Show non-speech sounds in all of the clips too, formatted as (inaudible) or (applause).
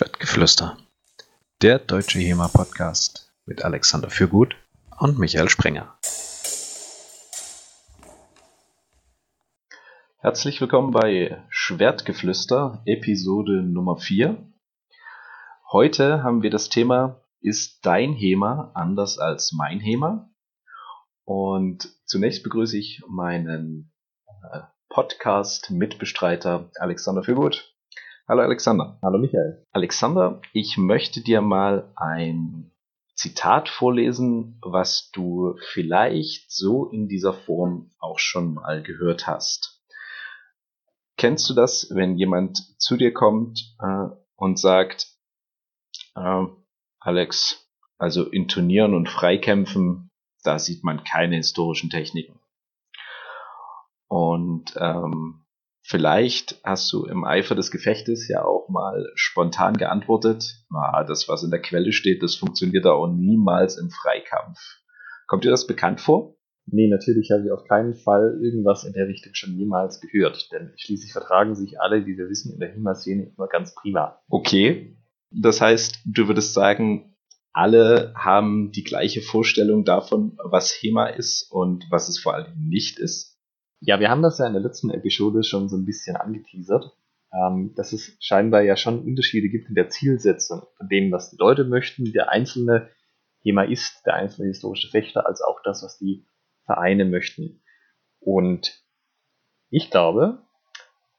Schwertgeflüster. Der deutsche HEMA-Podcast mit Alexander Fürgut und Michael Sprenger. Herzlich willkommen bei Schwertgeflüster, Episode Nummer 4. Heute haben wir das Thema Ist dein HEMA anders als mein HEMA? Und zunächst begrüße ich meinen äh, Podcast-Mitbestreiter Alexander Fürgut. Hallo Alexander. Hallo Michael. Alexander, ich möchte dir mal ein Zitat vorlesen, was du vielleicht so in dieser Form auch schon mal gehört hast. Kennst du das, wenn jemand zu dir kommt äh, und sagt, äh, Alex, also intonieren und freikämpfen, da sieht man keine historischen Techniken. Und ähm, Vielleicht hast du im Eifer des Gefechtes ja auch mal spontan geantwortet, ah, das, was in der Quelle steht, das funktioniert auch niemals im Freikampf. Kommt dir das bekannt vor? Nee, natürlich habe ich auf keinen Fall irgendwas in der Richtung schon jemals gehört, denn schließlich vertragen sich alle, wie wir wissen, in der HEMA-Szene immer ganz prima. Okay, das heißt, du würdest sagen, alle haben die gleiche Vorstellung davon, was HEMA ist und was es vor allem nicht ist? Ja, wir haben das ja in der letzten Episode schon so ein bisschen angeteasert, ähm, dass es scheinbar ja schon Unterschiede gibt in der Zielsetzung von dem, was die Leute möchten, der einzelne ist, der einzelne historische Fechter, als auch das, was die Vereine möchten. Und ich glaube,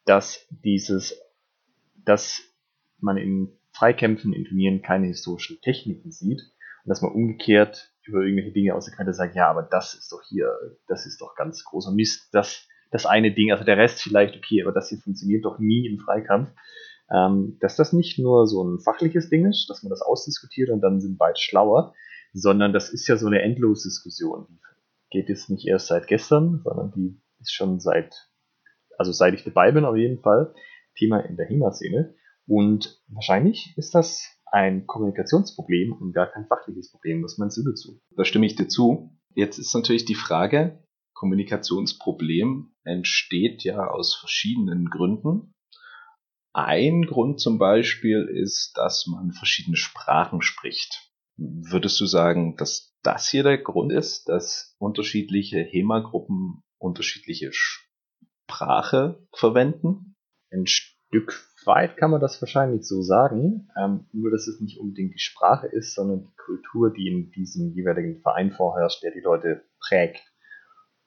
dass dieses, dass man in Freikämpfen, in Turnieren keine historischen Techniken sieht und dass man umgekehrt über irgendwelche Dinge aus der Quelle sagt, ja, aber das ist doch hier, das ist doch ganz großer Mist. Das, das eine Ding, also der Rest vielleicht okay, aber das hier funktioniert doch nie im Freikampf. Ähm, dass das nicht nur so ein fachliches Ding ist, dass man das ausdiskutiert und dann sind beide schlauer, sondern das ist ja so eine Endlosdiskussion. Die geht jetzt nicht erst seit gestern, sondern die ist schon seit, also seit ich dabei bin auf jeden Fall, Thema in der HEMA-Szene. Und wahrscheinlich ist das ein Kommunikationsproblem und gar kein fachliches Problem. Was meinst du dazu? Da stimme ich dir zu. Jetzt ist natürlich die Frage, Kommunikationsproblem entsteht ja aus verschiedenen Gründen. Ein Grund zum Beispiel ist, dass man verschiedene Sprachen spricht. Würdest du sagen, dass das hier der Grund ist, dass unterschiedliche HEMA-Gruppen unterschiedliche Sprache verwenden? Ein Stück weit kann man das wahrscheinlich so sagen, ähm, nur dass es nicht unbedingt die Sprache ist, sondern die Kultur, die in diesem jeweiligen Verein vorherrscht, der die Leute prägt.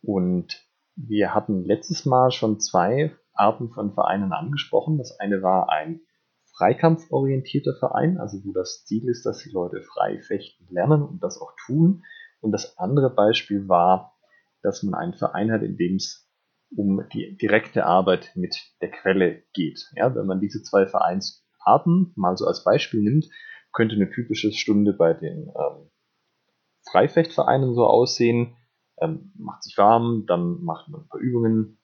Und wir hatten letztes Mal schon zwei Arten von Vereinen angesprochen. Das eine war ein freikampforientierter Verein, also wo das Ziel ist, dass die Leute frei fechten lernen und das auch tun. Und das andere Beispiel war, dass man einen Verein hat, in dem es um die direkte Arbeit mit der Quelle geht. Ja, wenn man diese zwei Vereinsarten mal so als Beispiel nimmt, könnte eine typische Stunde bei den ähm, Freifechtvereinen so aussehen. Ähm, macht sich warm, dann macht man ein paar Übungen,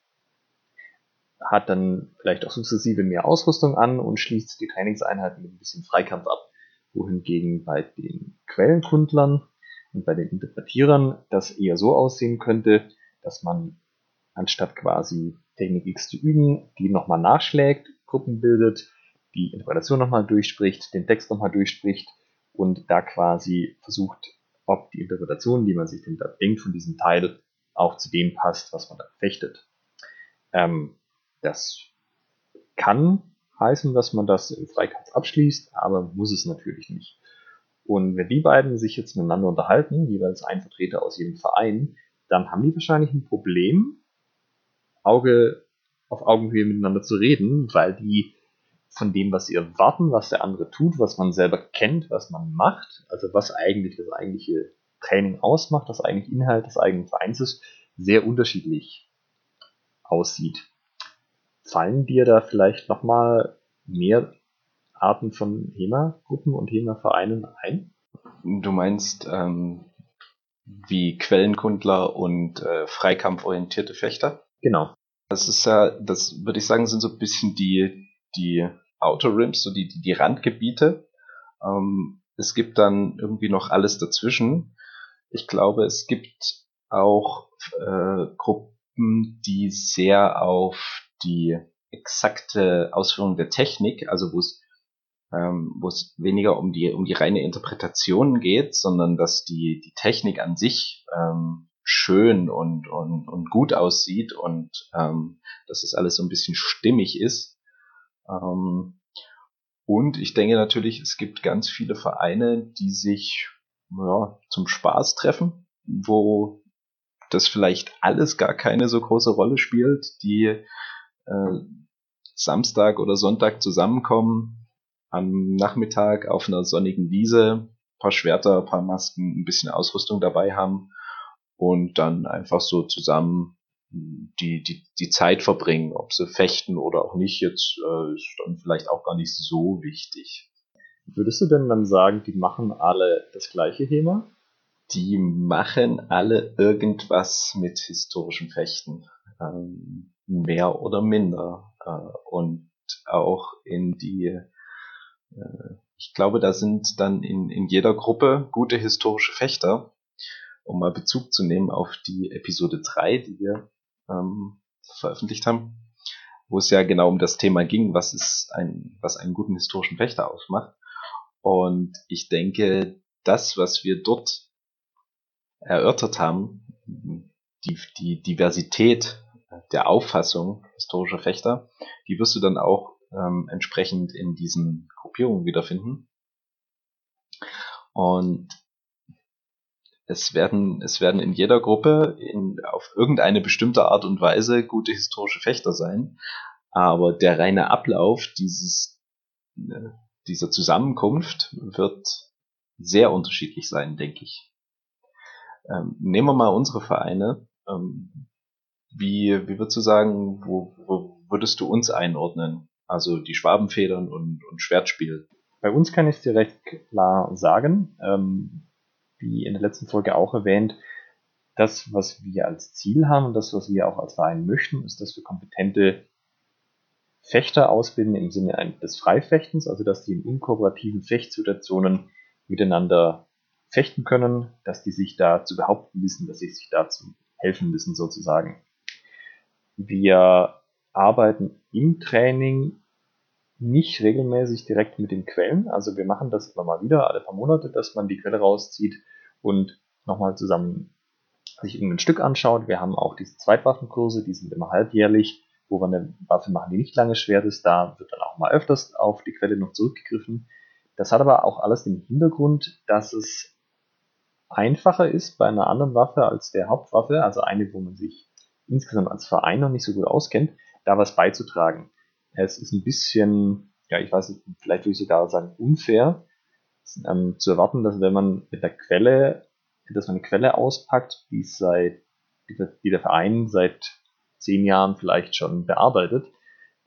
hat dann vielleicht auch sukzessive mehr Ausrüstung an und schließt die Trainingseinheiten mit ein bisschen Freikampf ab. Wohingegen bei den Quellenkundlern und bei den Interpretierern das eher so aussehen könnte, dass man anstatt quasi Technik X zu üben, die nochmal nachschlägt, Gruppen bildet, die Interpretation nochmal durchspricht, den Text nochmal durchspricht und da quasi versucht, ob die Interpretation, die man sich denn da denkt von diesem Teil, auch zu dem passt, was man da fechtet. Ähm, das kann heißen, dass man das im Freikampf abschließt, aber muss es natürlich nicht. Und wenn die beiden sich jetzt miteinander unterhalten, jeweils ein Vertreter aus jedem Verein, dann haben die wahrscheinlich ein Problem, Auge auf Augenhöhe miteinander zu reden, weil die von dem, was sie erwarten, was der andere tut, was man selber kennt, was man macht, also was eigentlich das eigentliche Training ausmacht, das eigentlich Inhalt des eigenen Vereins ist, sehr unterschiedlich aussieht. Fallen dir da vielleicht nochmal mehr Arten von HEMA-Gruppen und HEMA-Vereinen ein? Du meinst ähm, wie Quellenkundler und äh, freikampforientierte Fechter? Genau. Das ist ja, das würde ich sagen, sind so ein bisschen die, die Outer Rims, so die, die, die Randgebiete. Ähm, es gibt dann irgendwie noch alles dazwischen. Ich glaube, es gibt auch äh, Gruppen, die sehr auf die exakte Ausführung der Technik, also wo es ähm, wo es weniger um die, um die reine Interpretation geht, sondern dass die, die Technik an sich ähm, schön und, und, und gut aussieht und ähm, dass es alles so ein bisschen stimmig ist. Ähm, und ich denke natürlich, es gibt ganz viele Vereine, die sich ja, zum Spaß treffen, wo das vielleicht alles gar keine so große Rolle spielt, die äh, Samstag oder Sonntag zusammenkommen, am Nachmittag auf einer sonnigen Wiese, paar Schwerter, paar Masken, ein bisschen Ausrüstung dabei haben und dann einfach so zusammen die, die, die Zeit verbringen, ob sie fechten oder auch nicht, jetzt äh, ist dann vielleicht auch gar nicht so wichtig. Würdest du denn dann sagen, die machen alle das gleiche Thema? Die machen alle irgendwas mit historischem Fechten. Ähm, mehr oder minder. Äh, und auch in die, äh, ich glaube, da sind dann in, in jeder Gruppe gute historische Fechter, um mal Bezug zu nehmen auf die Episode 3, die wir ähm, veröffentlicht haben, wo es ja genau um das Thema ging, was ist ein, was einen guten historischen Fechter ausmacht. Und ich denke, das, was wir dort erörtert haben, die, die Diversität der Auffassung historischer Fechter, die wirst du dann auch ähm, entsprechend in diesen Gruppierungen wiederfinden. Und es werden, es werden in jeder Gruppe in, auf irgendeine bestimmte Art und Weise gute historische Fechter sein. Aber der reine Ablauf dieses, äh, dieser Zusammenkunft wird sehr unterschiedlich sein, denke ich. Ähm, nehmen wir mal unsere Vereine. Ähm, wie, wie würdest du sagen, wo, wo würdest du uns einordnen? Also die Schwabenfedern und, und Schwertspiel. Bei uns kann ich es dir recht klar sagen. Ähm, wie in der letzten Folge auch erwähnt, das, was wir als Ziel haben und das, was wir auch als Verein möchten, ist, dass wir kompetente Fechter ausbilden im Sinne des Freifechtens, also dass die in unkooperativen Fechtsituationen miteinander fechten können, dass die sich da zu behaupten wissen, dass sie sich dazu helfen müssen sozusagen. Wir arbeiten im Training nicht regelmäßig direkt mit den Quellen. Also wir machen das immer mal wieder, alle paar Monate, dass man die Quelle rauszieht und nochmal zusammen sich irgendein Stück anschaut. Wir haben auch diese Zweitwaffenkurse, die sind immer halbjährlich, wo wir eine Waffe machen, die nicht lange schwer ist. Da wird dann auch mal öfters auf die Quelle noch zurückgegriffen. Das hat aber auch alles den Hintergrund, dass es einfacher ist bei einer anderen Waffe als der Hauptwaffe, also eine, wo man sich insgesamt als Verein noch nicht so gut auskennt, da was beizutragen. Es ist ein bisschen, ja, ich weiß nicht, vielleicht würde ich sogar sagen, unfair ähm, zu erwarten, dass wenn man mit der Quelle, dass man eine Quelle auspackt, die seit, die, der Verein seit zehn Jahren vielleicht schon bearbeitet,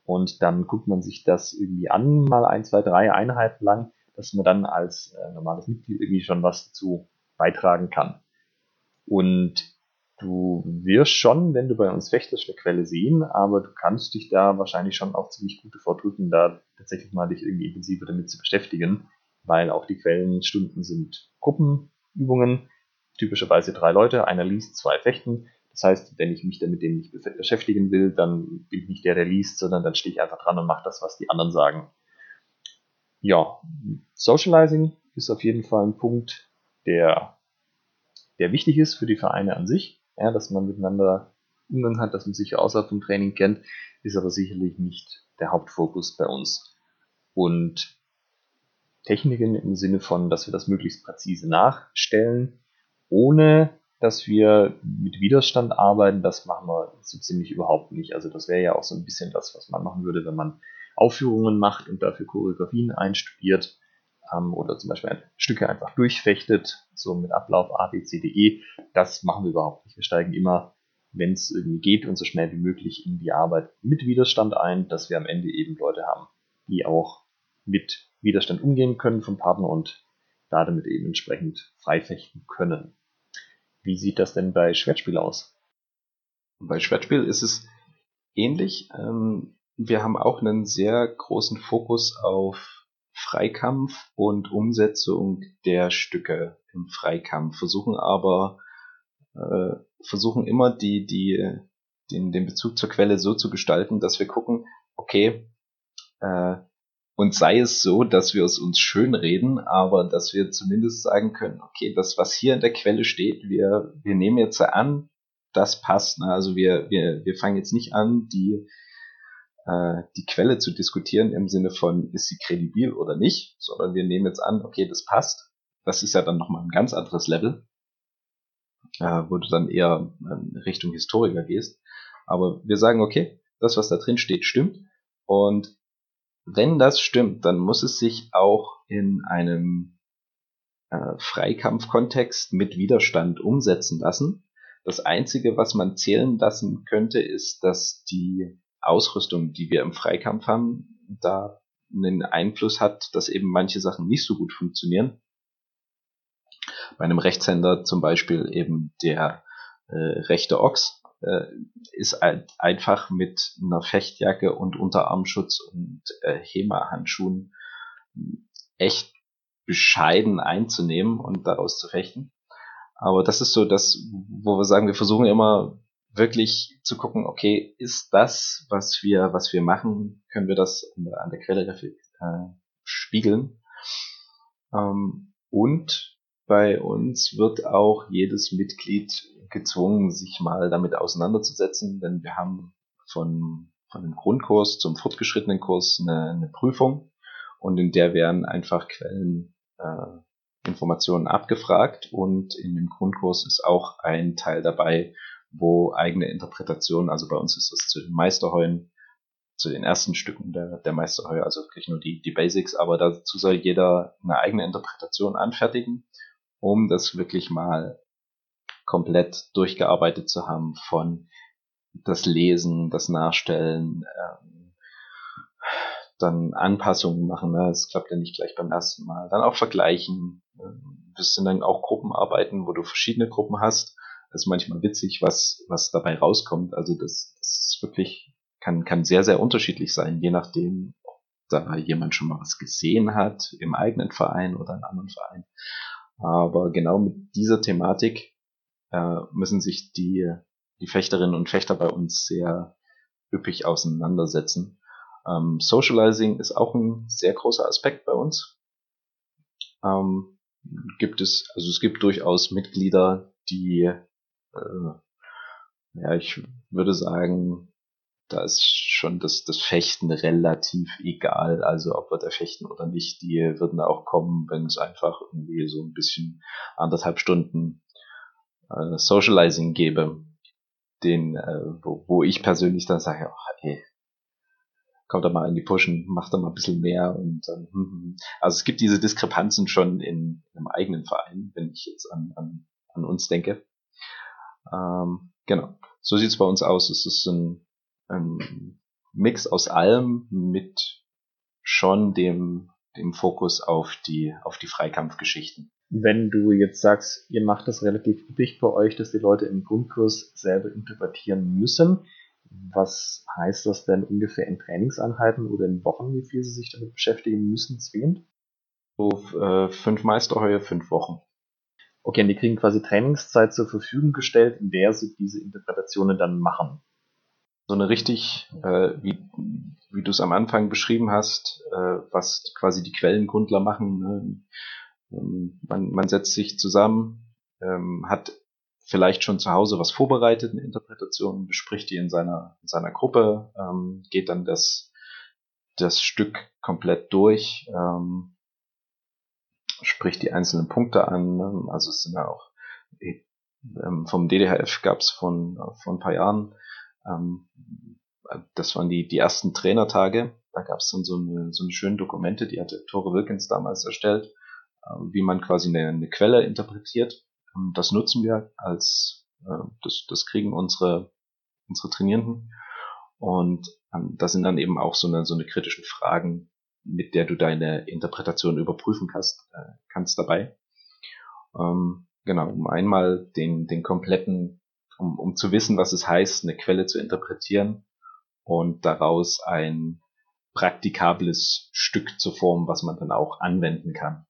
und dann guckt man sich das irgendwie an, mal ein, zwei, drei Einheiten lang, dass man dann als äh, normales Mitglied irgendwie schon was dazu beitragen kann. Und Du wirst schon, wenn du bei uns fechtest, eine Quelle sehen, aber du kannst dich da wahrscheinlich schon auch ziemlich gut vordrücken, da tatsächlich mal dich irgendwie intensiver damit zu beschäftigen, weil auch die Quellenstunden sind Gruppenübungen, typischerweise drei Leute, einer liest, zwei fechten. Das heißt, wenn ich mich damit dem nicht beschäftigen will, dann bin ich nicht der, der liest, sondern dann stehe ich einfach dran und mache das, was die anderen sagen. Ja, Socializing ist auf jeden Fall ein Punkt, der, der wichtig ist für die Vereine an sich ja, dass man miteinander Umgang hat, dass man sich außerhalb vom Training kennt, ist aber sicherlich nicht der Hauptfokus bei uns. Und Techniken im Sinne von, dass wir das möglichst präzise nachstellen, ohne dass wir mit Widerstand arbeiten, das machen wir so ziemlich überhaupt nicht. Also das wäre ja auch so ein bisschen das, was man machen würde, wenn man Aufführungen macht und dafür Choreografien einstudiert ähm, oder zum Beispiel Stücke einfach durchfechtet, so mit Ablauf A, B, C, D, E. Das machen wir überhaupt nicht. Wir steigen immer, wenn es irgendwie geht und so schnell wie möglich in die Arbeit mit Widerstand ein, dass wir am Ende eben Leute haben, die auch mit Widerstand umgehen können vom Partner und da damit eben entsprechend freifechten können. Wie sieht das denn bei Schwertspiel aus? Bei Schwertspiel ist es ähnlich. Ähm, wir haben auch einen sehr großen Fokus auf Freikampf und Umsetzung der Stücke im Freikampf, versuchen aber äh, versuchen immer die, die, den, den Bezug zur Quelle so zu gestalten, dass wir gucken, okay, äh, Und sei es so, dass wir es uns schönreden, aber dass wir zumindest sagen können, okay, das, was hier in der Quelle steht, wir, wir nehmen jetzt an, das passt. Ne? Also wir, wir, wir fangen jetzt nicht an, die, äh, die Quelle zu diskutieren im Sinne von, ist sie kredibil oder nicht, sondern wir nehmen jetzt an, okay, das passt. Das ist ja dann nochmal ein ganz anderes Level, äh, wo du dann eher in Richtung Historiker gehst. Aber wir sagen, okay, das, was da drin steht, stimmt. Und wenn das stimmt, dann muss es sich auch in einem äh, Freikampfkontext mit Widerstand umsetzen lassen. Das Einzige, was man zählen lassen könnte, ist, dass die Ausrüstung, die wir im Freikampf haben, da einen Einfluss hat, dass eben manche Sachen nicht so gut funktionieren. Bei einem Rechtshänder zum Beispiel eben der äh, rechte Ochs ist halt einfach mit einer Fechtjacke und Unterarmschutz und äh, HEMA-Handschuhen echt bescheiden einzunehmen und daraus zu fechten. Aber das ist so das, wo wir sagen, wir versuchen immer wirklich zu gucken, okay, ist das, was wir, was wir machen, können wir das an der, an der Quelle äh, spiegeln? Ähm, und bei uns wird auch jedes Mitglied gezwungen, sich mal damit auseinanderzusetzen, denn wir haben von, von dem Grundkurs zum fortgeschrittenen Kurs eine, eine Prüfung und in der werden einfach Quellen äh, Informationen abgefragt und in dem Grundkurs ist auch ein Teil dabei, wo eigene Interpretationen, also bei uns ist das zu den Meisterheuen, zu den ersten Stücken der, der Meisterheue, also wirklich nur die, die Basics, aber dazu soll jeder eine eigene Interpretation anfertigen, um das wirklich mal komplett durchgearbeitet zu haben von das Lesen, das Nachstellen, ähm, dann Anpassungen machen. Ne? Das klappt ja nicht gleich beim ersten Mal. Dann auch vergleichen. Das sind dann auch Gruppenarbeiten, wo du verschiedene Gruppen hast. Das ist manchmal witzig, was, was dabei rauskommt. Also das, das ist wirklich, kann, kann sehr, sehr unterschiedlich sein, je nachdem, ob da jemand schon mal was gesehen hat, im eigenen Verein oder in anderen Verein. Aber genau mit dieser Thematik äh, müssen sich die, die Fechterinnen und Fechter bei uns sehr üppig auseinandersetzen. Ähm, Socializing ist auch ein sehr großer Aspekt bei uns. Ähm, gibt es, also es gibt durchaus Mitglieder, die, äh, ja, ich würde sagen, da ist schon das, das Fechten relativ egal. Also ob wir da fechten oder nicht, die würden auch kommen, wenn es einfach irgendwie so ein bisschen anderthalb Stunden äh, Socializing gebe, den, äh, wo, wo ich persönlich dann sage, ach, ey, kommt da mal in die Pushen, macht da mal ein bisschen mehr und ähm, hm, hm. also es gibt diese Diskrepanzen schon in einem eigenen Verein, wenn ich jetzt an, an, an uns denke. Ähm, genau. So sieht's bei uns aus. Es ist ein, ein Mix aus allem mit schon dem, dem Fokus auf die, auf die Freikampfgeschichten wenn du jetzt sagst, ihr macht das relativ üppig bei euch, dass die Leute im Grundkurs selber interpretieren müssen, was heißt das denn ungefähr in Trainingseinheiten oder in Wochen, wie viel sie sich damit beschäftigen müssen, zwingend? So äh, fünf Meisterheue, fünf Wochen. Okay, und die kriegen quasi Trainingszeit zur Verfügung gestellt, in der sie diese Interpretationen dann machen. So eine richtig, äh, wie, wie du es am Anfang beschrieben hast, äh, was quasi die Quellengrundler machen, ne? Ähm, man, man setzt sich zusammen, ähm, hat vielleicht schon zu Hause was vorbereitet, eine Interpretation, bespricht die in seiner, in seiner Gruppe, ähm, geht dann das, das Stück komplett durch, ähm, spricht die einzelnen Punkte an. Ne? Also es sind ja auch ähm, vom DDHF gab es von, von ein paar Jahren, ähm, das waren die, die ersten Trainertage. Da gab es dann so eine, so eine schöne Dokumente, die hatte Tore Wilkins damals erstellt wie man quasi eine, eine Quelle interpretiert. Ähm, das nutzen wir als, äh, das, das kriegen unsere, unsere Trainierenden. Und ähm, da sind dann eben auch so eine, so eine kritischen Fragen, mit der du deine Interpretation überprüfen kannst, äh, kannst dabei. Ähm, genau, um einmal den, den kompletten, um, um zu wissen, was es heißt, eine Quelle zu interpretieren und daraus ein praktikables Stück zu formen, was man dann auch anwenden kann.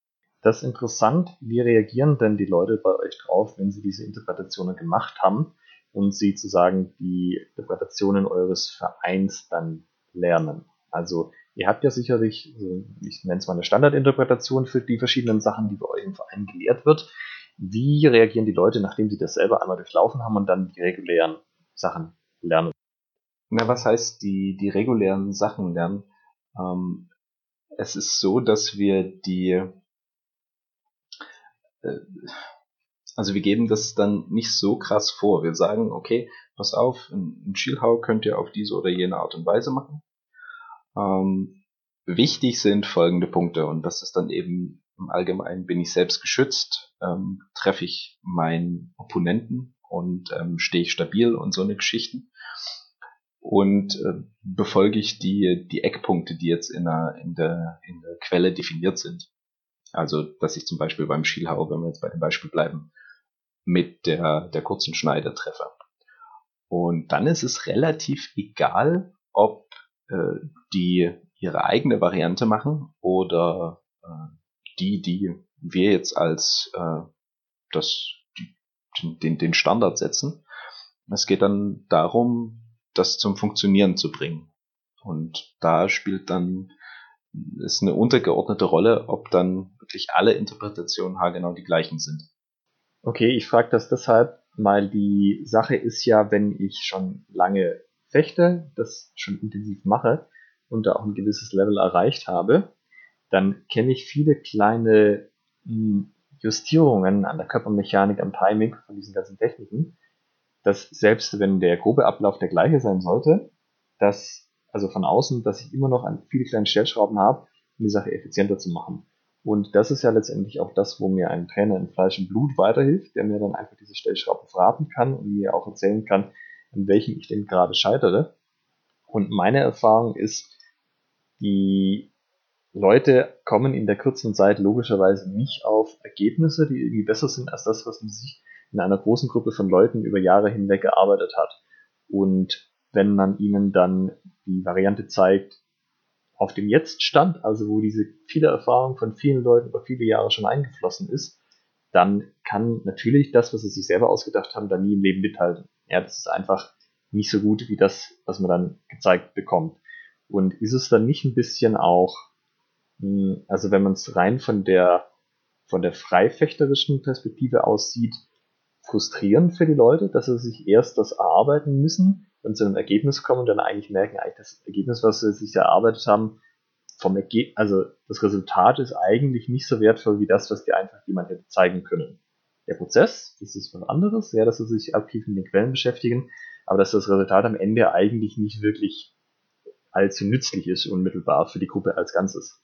Das ist interessant. Wie reagieren denn die Leute bei euch drauf, wenn sie diese Interpretationen gemacht haben und sie sozusagen die Interpretationen eures Vereins dann lernen? Also Ihr habt ja sicherlich, ich nenne es mal eine Standardinterpretation für die verschiedenen Sachen, die bei euch im Verein gelehrt wird. Wie reagieren die Leute, nachdem sie das selber einmal durchlaufen haben und dann die regulären Sachen lernen? Na, was heißt die, die regulären Sachen lernen? Ähm, es ist so, dass wir die, also wir geben das dann nicht so krass vor. Wir sagen, okay, pass auf, ein Schielhau könnt ihr auf diese oder jene Art und Weise machen. Ähm, wichtig sind folgende Punkte und das ist dann eben im Allgemeinen bin ich selbst geschützt, ähm, treffe ich meinen Opponenten und ähm, stehe ich stabil und so eine Geschichten und äh, befolge ich die, die Eckpunkte, die jetzt in der, in, der, in der Quelle definiert sind. Also, dass ich zum Beispiel beim Schielhau, wenn wir jetzt bei dem Beispiel bleiben, mit der, der kurzen Schneide treffe. Und dann ist es relativ egal, ob äh, die ihre eigene Variante machen oder äh, die, die wir jetzt als äh, das, den, den Standard setzen. Es geht dann darum, das zum Funktionieren zu bringen. Und da spielt dann ist eine untergeordnete Rolle, ob dann wirklich alle Interpretationen haargenau die gleichen sind. Okay, ich frage das deshalb, weil die Sache ist ja, wenn ich schon lange fechte, das schon intensiv mache und da auch ein gewisses Level erreicht habe, dann kenne ich viele kleine hm, Justierungen an der Körpermechanik, am Timing von diesen ganzen Techniken, dass selbst wenn der grobe Ablauf der gleiche sein sollte, dass, also von außen, dass ich immer noch an viele kleine Stellschrauben habe, um die Sache effizienter zu machen. Und das ist ja letztendlich auch das, wo mir ein Trainer in Fleisch und Blut weiterhilft, der mir dann einfach diese Stellschrauben verraten kann und mir auch erzählen kann, an welchen ich denn gerade scheitere. Und meine Erfahrung ist, die Leute kommen in der kurzen Zeit logischerweise nicht auf Ergebnisse, die irgendwie besser sind als das, was man sich in einer großen Gruppe von Leuten über Jahre hinweg gearbeitet hat. Und wenn man ihnen dann die Variante zeigt, auf dem Jetzt-Stand, also wo diese viele Erfahrung von vielen Leuten über viele Jahre schon eingeflossen ist, dann kann natürlich das, was sie sich selber ausgedacht haben, dann nie im Leben mithalten. Ja, das ist einfach nicht so gut wie das, was man dann gezeigt bekommt. Und ist es dann nicht ein bisschen auch, hm, also wenn man es rein von der, von der freifechterischen Perspektive aussieht, frustrierend für die Leute, dass sie sich erst das erarbeiten müssen und zu einem Ergebnis kommen und dann eigentlich merken, eigentlich das Ergebnis, was sie sich erarbeitet haben, vom Erge also das Resultat ist eigentlich nicht so wertvoll wie das, was dir einfach jemand hätte zeigen können. Der Prozess, das ist was anderes, ja, dass sie sich aktiv mit den Quellen beschäftigen, aber dass das Resultat am Ende eigentlich nicht wirklich allzu nützlich ist, unmittelbar für die Gruppe als Ganzes.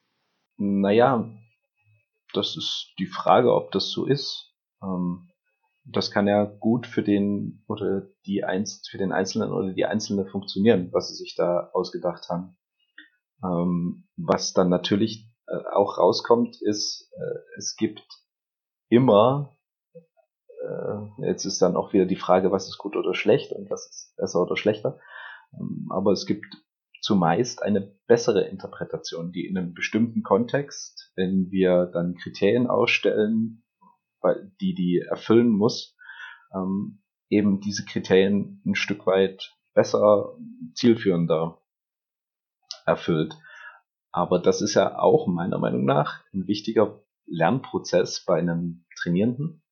Naja, das ist die Frage, ob das so ist. Ähm, das kann ja gut für den oder die Einz für den Einzelnen oder die Einzelne funktionieren, was sie sich da ausgedacht haben. Ähm, was dann natürlich äh, auch rauskommt, ist, äh, es gibt immer, äh, jetzt ist dann auch wieder die Frage, was ist gut oder schlecht und was ist besser oder schlechter. Ähm, aber es gibt zumeist eine bessere Interpretation, die in einem bestimmten Kontext, wenn wir dann Kriterien ausstellen, die die erfüllen muss, ähm, eben diese Kriterien ein Stück weit besser, zielführender erfüllt. Aber das ist ja auch meiner Meinung nach ein wichtiger Lernprozess bei einem Trainierenden,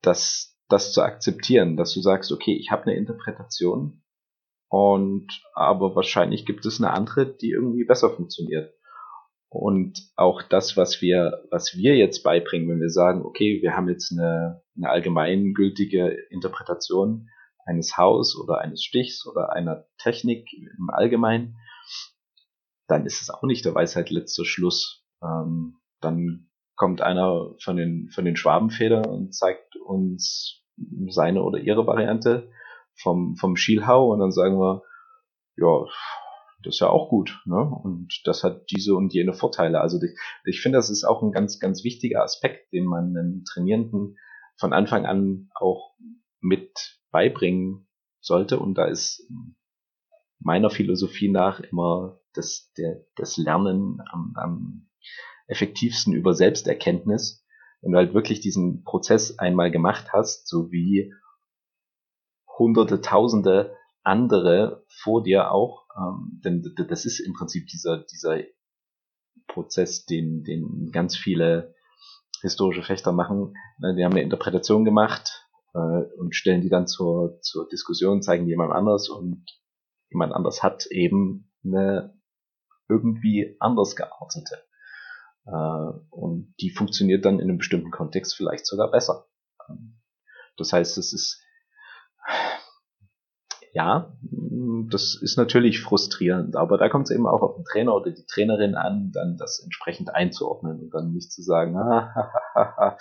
das, das zu akzeptieren, dass du sagst, okay, ich habe eine Interpretation und aber wahrscheinlich gibt es eine andere, die irgendwie besser funktioniert. Und auch das, was wir, was wir jetzt beibringen, wenn wir sagen, okay, wir haben jetzt eine, eine allgemeingültige Interpretation eines Haus oder eines Stichs oder einer Technik im Allgemeinen, dann ist es auch nicht der Weisheit letzter Schluss. Ähm, dann kommt einer von den, von den Schwabenfedern und zeigt uns seine oder ihre Variante vom, vom Schielhau und dann sagen wir, ja, das ist ja auch gut. Ne? Und das hat diese und jene Vorteile. Also ich, ich finde, das ist auch ein ganz, ganz wichtiger Aspekt, den man einem Trainierenden von Anfang an auch mit beibringen sollte. Und da ist meiner Philosophie nach immer das, der, das Lernen am, am effektivsten über Selbsterkenntnis. Wenn du halt wirklich diesen Prozess einmal gemacht hast, so wie hunderte, tausende andere vor dir auch Ähm, denn das ist im Prinzip dieser, dieser Prozess, den, den ganz viele historische Fechter machen. Ne, die haben eine Interpretation gemacht äh, und stellen die dann zur, zur Diskussion, zeigen jemand anders und jemand anders hat eben eine irgendwie anders geartete. Äh, und die funktioniert dann in einem bestimmten Kontext vielleicht sogar besser. Ähm, das heißt, es ist ja, das ist natürlich frustrierend, aber da kommt es eben auch auf den Trainer oder die Trainerin an, dann das entsprechend einzuordnen und dann nicht zu sagen, (laughs) ah,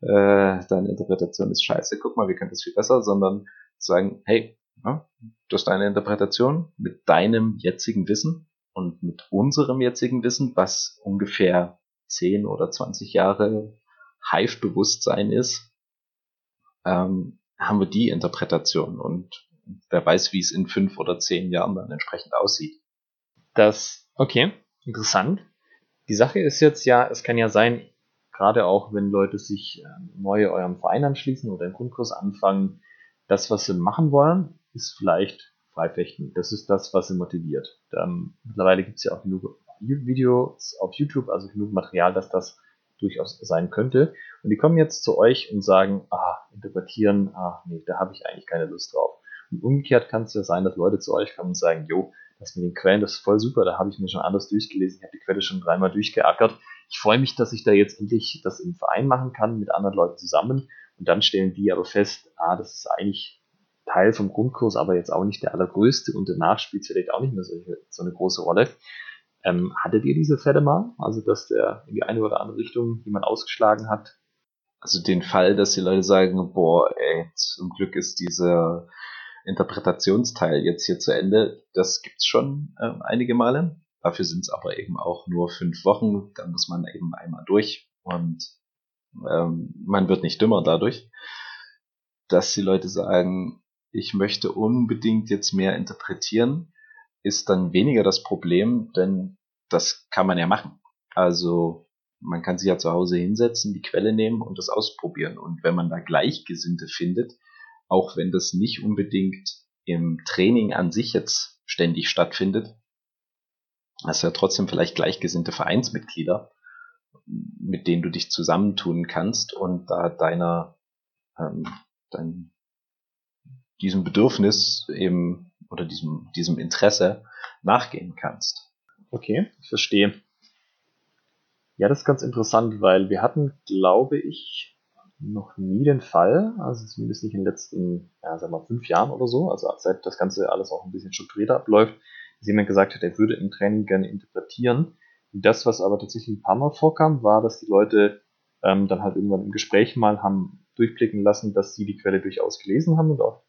deine Interpretation ist scheiße, guck mal, wir können das viel besser, sondern zu sagen, hey, ja, das ist deine Interpretation mit deinem jetzigen Wissen und mit unserem jetzigen Wissen, was ungefähr 10 oder 20 Jahre Hive-Bewusstsein ist, ähm, haben wir die Interpretation und wer weiß, wie es in fünf oder zehn Jahren dann entsprechend aussieht. Das, okay, interessant. Die Sache ist jetzt ja, es kann ja sein, gerade auch wenn Leute sich ähm, neu eurem Verein anschließen oder einen Grundkurs anfangen, das, was sie machen wollen, ist vielleicht Freifechten. Das ist das, was sie motiviert. Ähm, mittlerweile gibt es ja auch genug Videos auf YouTube, also genug Material, dass das durchaus sein könnte. Und die kommen jetzt zu euch und sagen, ah, interpretieren, ah, nee, da habe ich eigentlich keine Lust drauf. Und umgekehrt kann es ja sein, dass Leute zu euch kommen und sagen, jo, das mit den Quellen, das ist voll super, da habe ich mir schon alles durchgelesen, ich habe die Quelle schon dreimal durchgeackert. Ich freue mich, dass ich da jetzt endlich das im Verein machen kann, mit anderen Leuten zusammen. Und dann stellen die aber fest, ah, das ist eigentlich Teil vom Grundkurs, aber jetzt auch nicht der allergrößte und danach spielt es vielleicht auch nicht mehr so, so eine große Rolle. Ähm, hattet ihr diese Fälle mal? Also, dass der in die eine oder andere Richtung jemand ausgeschlagen hat? Also den Fall, dass die Leute sagen, boah, ey, zum Glück ist dieser Interpretationsteil jetzt hier zu Ende. Das gibt's schon äh, einige Male. Dafür sind es aber eben auch nur fünf Wochen. Dann muss man eben einmal durch und ähm, man wird nicht dümmer dadurch, dass die Leute sagen, ich möchte unbedingt jetzt mehr interpretieren, ist dann weniger das Problem, denn das kann man ja machen. Also man kann sich ja zu Hause hinsetzen, die Quelle nehmen und das ausprobieren. Und wenn man da Gleichgesinnte findet, auch wenn das nicht unbedingt im Training an sich jetzt ständig stattfindet, hast ja trotzdem vielleicht gleichgesinnte Vereinsmitglieder, mit denen du dich zusammentun kannst und da deiner, ähm, dein, diesem Bedürfnis eben oder diesem, diesem Interesse nachgehen kannst. Okay, ich verstehe. Ja, das ist ganz interessant, weil wir hatten, glaube ich, noch nie den Fall, also zumindest nicht in den letzten, ja, sagen wir mal, fünf Jahren oder so, also seit das Ganze alles auch ein bisschen strukturierter abläuft, dass jemand gesagt hat, er würde im Training gerne interpretieren. Das, was aber tatsächlich ein paar Mal vorkam, war, dass die Leute ähm, dann halt irgendwann im Gespräch mal haben durchblicken lassen, dass sie die Quelle durchaus gelesen haben und auch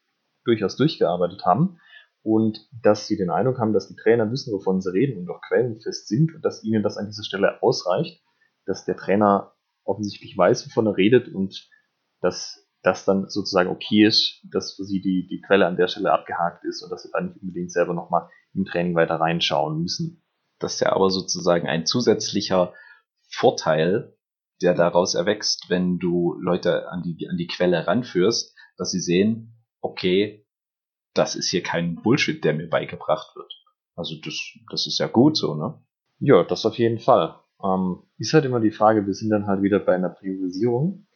durchaus durchgearbeitet haben und dass sie den Eindruck haben, dass die Trainer wissen, wovon sie reden und auch quellenfest sind und dass ihnen das an dieser Stelle ausreicht, dass der Trainer offensichtlich weiß, wovon er redet und dass das dann sozusagen okay ist, dass für sie die, die Quelle an der Stelle abgehakt ist und dass sie dann nicht unbedingt selber nochmal im Training weiter reinschauen müssen. Das ist ja aber sozusagen ein zusätzlicher Vorteil, der daraus erwächst, wenn du Leute an die, an die Quelle ranführst, dass sie sehen, okay, das ist hier kein Bullshit, der mir beigebracht wird. Also das, das ist ja gut so, ne? Ja, das auf jeden Fall. Ähm, ist halt immer die Frage, wir sind dann halt wieder bei einer Priorisierung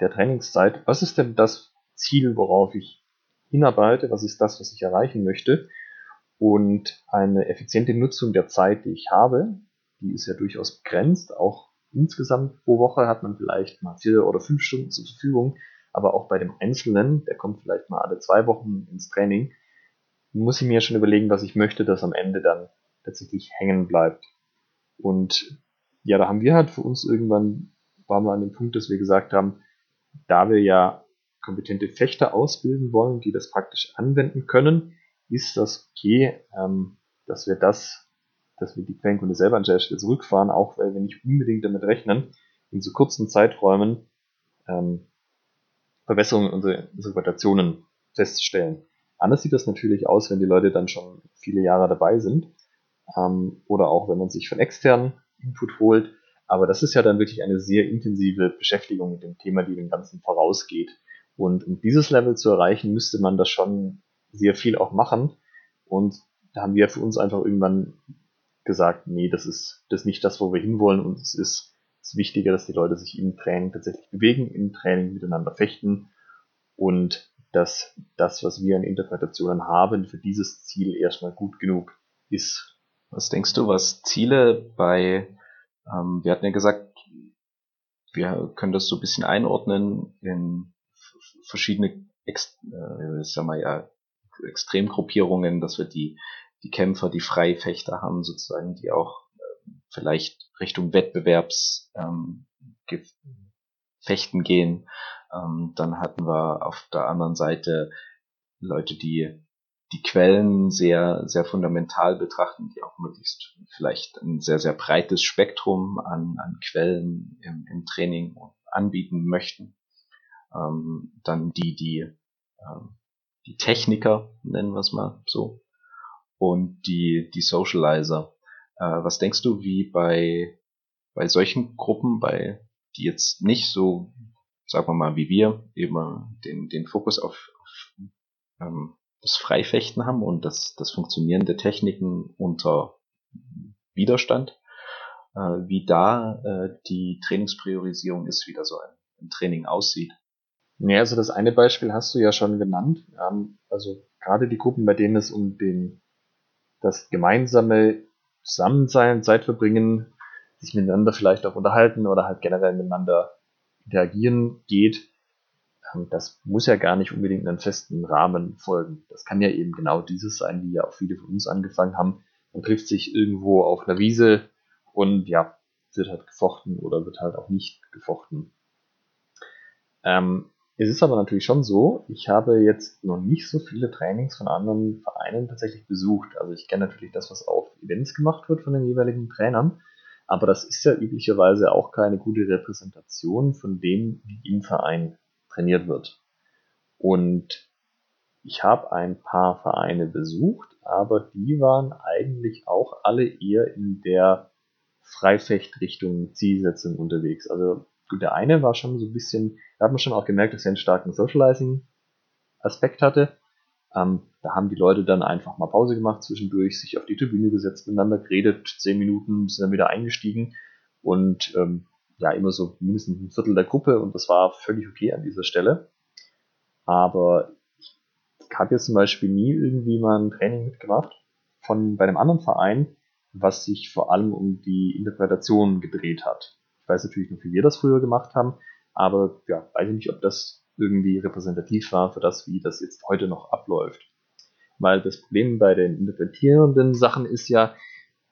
der Trainingszeit. Was ist denn das Ziel, worauf ich hinarbeite? Was ist das, was ich erreichen möchte? Und eine effiziente Nutzung der Zeit, die ich habe, die ist ja durchaus begrenzt. Auch insgesamt pro Woche hat man vielleicht mal vier oder fünf Stunden zur Verfügung. Aber auch bei dem Einzelnen, der kommt vielleicht mal alle zwei Wochen ins Training, muss ich mir schon überlegen, was ich möchte, dass am Ende dann tatsächlich hängen bleibt. Und ja, da haben wir halt für uns irgendwann, waren wir an dem Punkt, dass wir gesagt haben, da wir ja kompetente Fechter ausbilden wollen, die das praktisch anwenden können, ist das okay, ähm, dass wir das, dass wir die Quellenkunde selber an der Stelle zurückfahren, auch weil wir nicht unbedingt damit rechnen, in so kurzen Zeiträumen ähm, Verbesserungen unserer Interpretationen festzustellen. Anders sieht das natürlich aus, wenn die Leute dann schon viele Jahre dabei sind ähm, oder auch wenn man sich von externen Input holt. Aber das ist ja dann wirklich eine sehr intensive Beschäftigung mit dem Thema, die dem Ganzen vorausgeht. Und um dieses Level zu erreichen, müsste man das schon sehr viel auch machen. Und da haben wir für uns einfach irgendwann gesagt, nee, das ist das ist nicht das, wo wir hinwollen und es ist, ist wichtiger, dass die Leute sich im Training tatsächlich bewegen, im Training miteinander fechten und dass das, was wir an Interpretationen haben, für dieses Ziel erstmal gut genug ist. Was denkst du, was Ziele bei, ähm, wir hatten ja gesagt, wir können das so ein bisschen einordnen in verschiedene Ex äh, sag mal ja, Extremgruppierungen, dass wir die, die Kämpfer, die Freifechter haben, sozusagen, die auch äh, vielleicht Richtung Wettbewerbs ähm, gehen. Ähm, dann hatten wir auf der anderen Seite Leute, die die Quellen sehr, sehr fundamental betrachten, die auch möglichst vielleicht ein sehr, sehr breites Spektrum an, an Quellen im, im Training anbieten möchten. Ähm, dann die, die, ähm, die Techniker, nennen wir es mal so, und die, die Socializer. Äh, was denkst du, wie bei, bei solchen Gruppen, bei, die jetzt nicht so, sagen wir mal, wie wir, eben den, den Fokus auf, auf ähm, das Freifechten haben und das, das Funktionieren der Techniken unter Widerstand, äh, wie da äh, die Trainingspriorisierung ist, wie da so ein, ein Training aussieht. Ja, also das eine Beispiel hast du ja schon genannt. Ähm, also gerade die Gruppen, bei denen es um den, das gemeinsame Zusammensein, Zeit verbringen, sich miteinander vielleicht auch unterhalten oder halt generell miteinander interagieren geht, das muss ja gar nicht unbedingt einen festen Rahmen folgen. Das kann ja eben genau dieses sein, wie ja auch viele von uns angefangen haben. Man trifft sich irgendwo auf einer Wiese und ja, wird halt gefochten oder wird halt auch nicht gefochten. Ähm, es ist aber natürlich schon so, ich habe jetzt noch nicht so viele Trainings von anderen Vereinen tatsächlich besucht. Also ich kenne natürlich das, was auf Events gemacht wird von den jeweiligen Trainern, aber das ist ja üblicherweise auch keine gute Repräsentation von dem, wie im Verein trainiert wird. Und ich habe ein paar Vereine besucht, aber die waren eigentlich auch alle eher in der Freifechtrichtung Zielsetzung unterwegs. Also gut, der eine war schon so ein bisschen, da hat man schon auch gemerkt, dass er einen starken Socializing-Aspekt hatte. Ähm, da haben die Leute dann einfach mal Pause gemacht zwischendurch, sich auf die Tribüne gesetzt, miteinander geredet, zehn Minuten, sind dann wieder eingestiegen und ähm, ja immer so mindestens ein Viertel der Gruppe und das war völlig okay an dieser Stelle. Aber ich habe jetzt zum Beispiel nie irgendwie mal ein Training mitgemacht von bei einem anderen Verein, was sich vor allem um die Interpretation gedreht hat. Ich weiß natürlich noch, wie wir das früher gemacht haben, aber ja, weiß ich nicht, ob das irgendwie repräsentativ war für das, wie das jetzt heute noch abläuft. Weil das Problem bei den interpretierenden Sachen ist ja,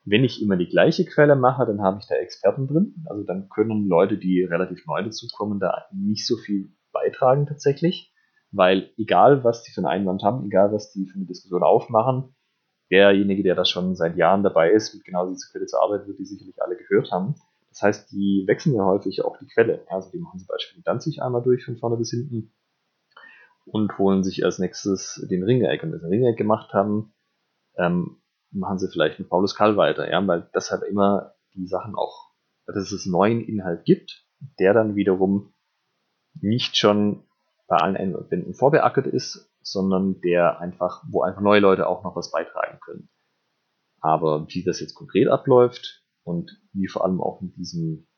wenn ich immer die gleiche Quelle mache, dann habe ich da Experten drin. Also dann können Leute, die relativ neu dazukommen, da nicht so viel beitragen tatsächlich. Weil egal, was die für einen Einwand haben, egal, was die für eine Diskussion aufmachen, derjenige, der da schon seit Jahren dabei ist, mit genau dieser Quelle zu arbeiten, wird die sicherlich alle gehört haben. Das heißt, die wechseln ja häufig auch die Quelle. Also die machen zum Beispiel die Danzig einmal durch von vorne bis hinten und holen sich als nächstes den Ringeck. Und wenn sie den Ringeck gemacht haben, ähm, machen sie vielleicht mit Paulus Kall weiter, ja, weil das halt immer die Sachen auch, dass es neuen Inhalt gibt, der dann wiederum nicht schon bei allen Einwänden vorbeackert ist, sondern der einfach, wo einfach neue Leute auch noch was beitragen können. Aber wie das jetzt konkret abläuft und wie vor allem auch mit diesem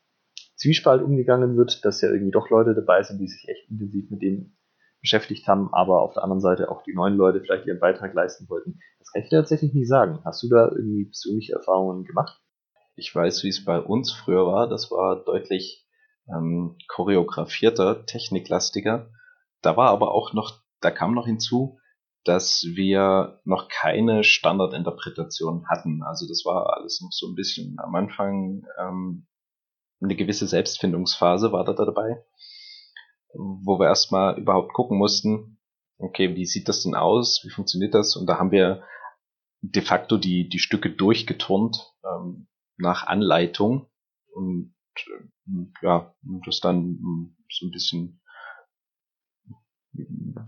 Zwiespalt umgegangen wird, dass ja irgendwie doch Leute dabei sind, die sich echt intensiv mit dem beschäftigt haben, aber auf der anderen Seite auch die neuen Leute vielleicht ihren Beitrag leisten wollten. Das kann ich dir tatsächlich nicht sagen. Hast du da irgendwie persönliche Erfahrungen gemacht? Ich weiß, wie es bei uns früher war. Das war deutlich ähm, choreografierter, techniklastiger. Da war aber auch noch, da kam noch hinzu, dass wir noch keine Standardinterpretation hatten. Also das war alles noch so ein bisschen am Anfang ähm, eine gewisse Selbstfindungsphase war da dabei wo wir erstmal überhaupt gucken mussten, okay, wie sieht das denn aus, wie funktioniert das? Und da haben wir de facto die, die Stücke durchgeturnt ähm, nach Anleitung und äh, ja, das dann so ein bisschen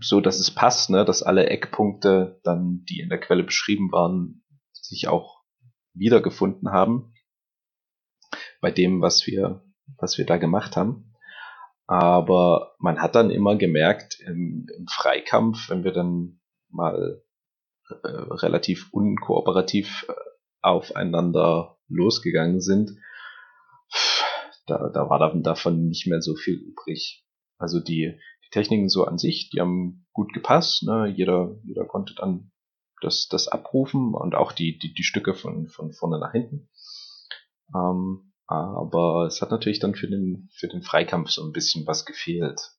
so, dass es passt, ne, dass alle Eckpunkte dann, die in der Quelle beschrieben waren, sich auch wiedergefunden haben bei dem, was wir, was wir da gemacht haben. Aber man hat dann immer gemerkt, im, im Freikampf, wenn wir dann mal äh, relativ unkooperativ äh, aufeinander losgegangen sind, da, da war davon nicht mehr so viel übrig. Also die, die Techniken so an sich, die haben gut gepasst. Ne? Jeder, jeder konnte dann das, das abrufen und auch die, die, die Stücke von, von vorne nach hinten. Ähm, aber es hat natürlich dann für den, für den Freikampf so ein bisschen was gefehlt.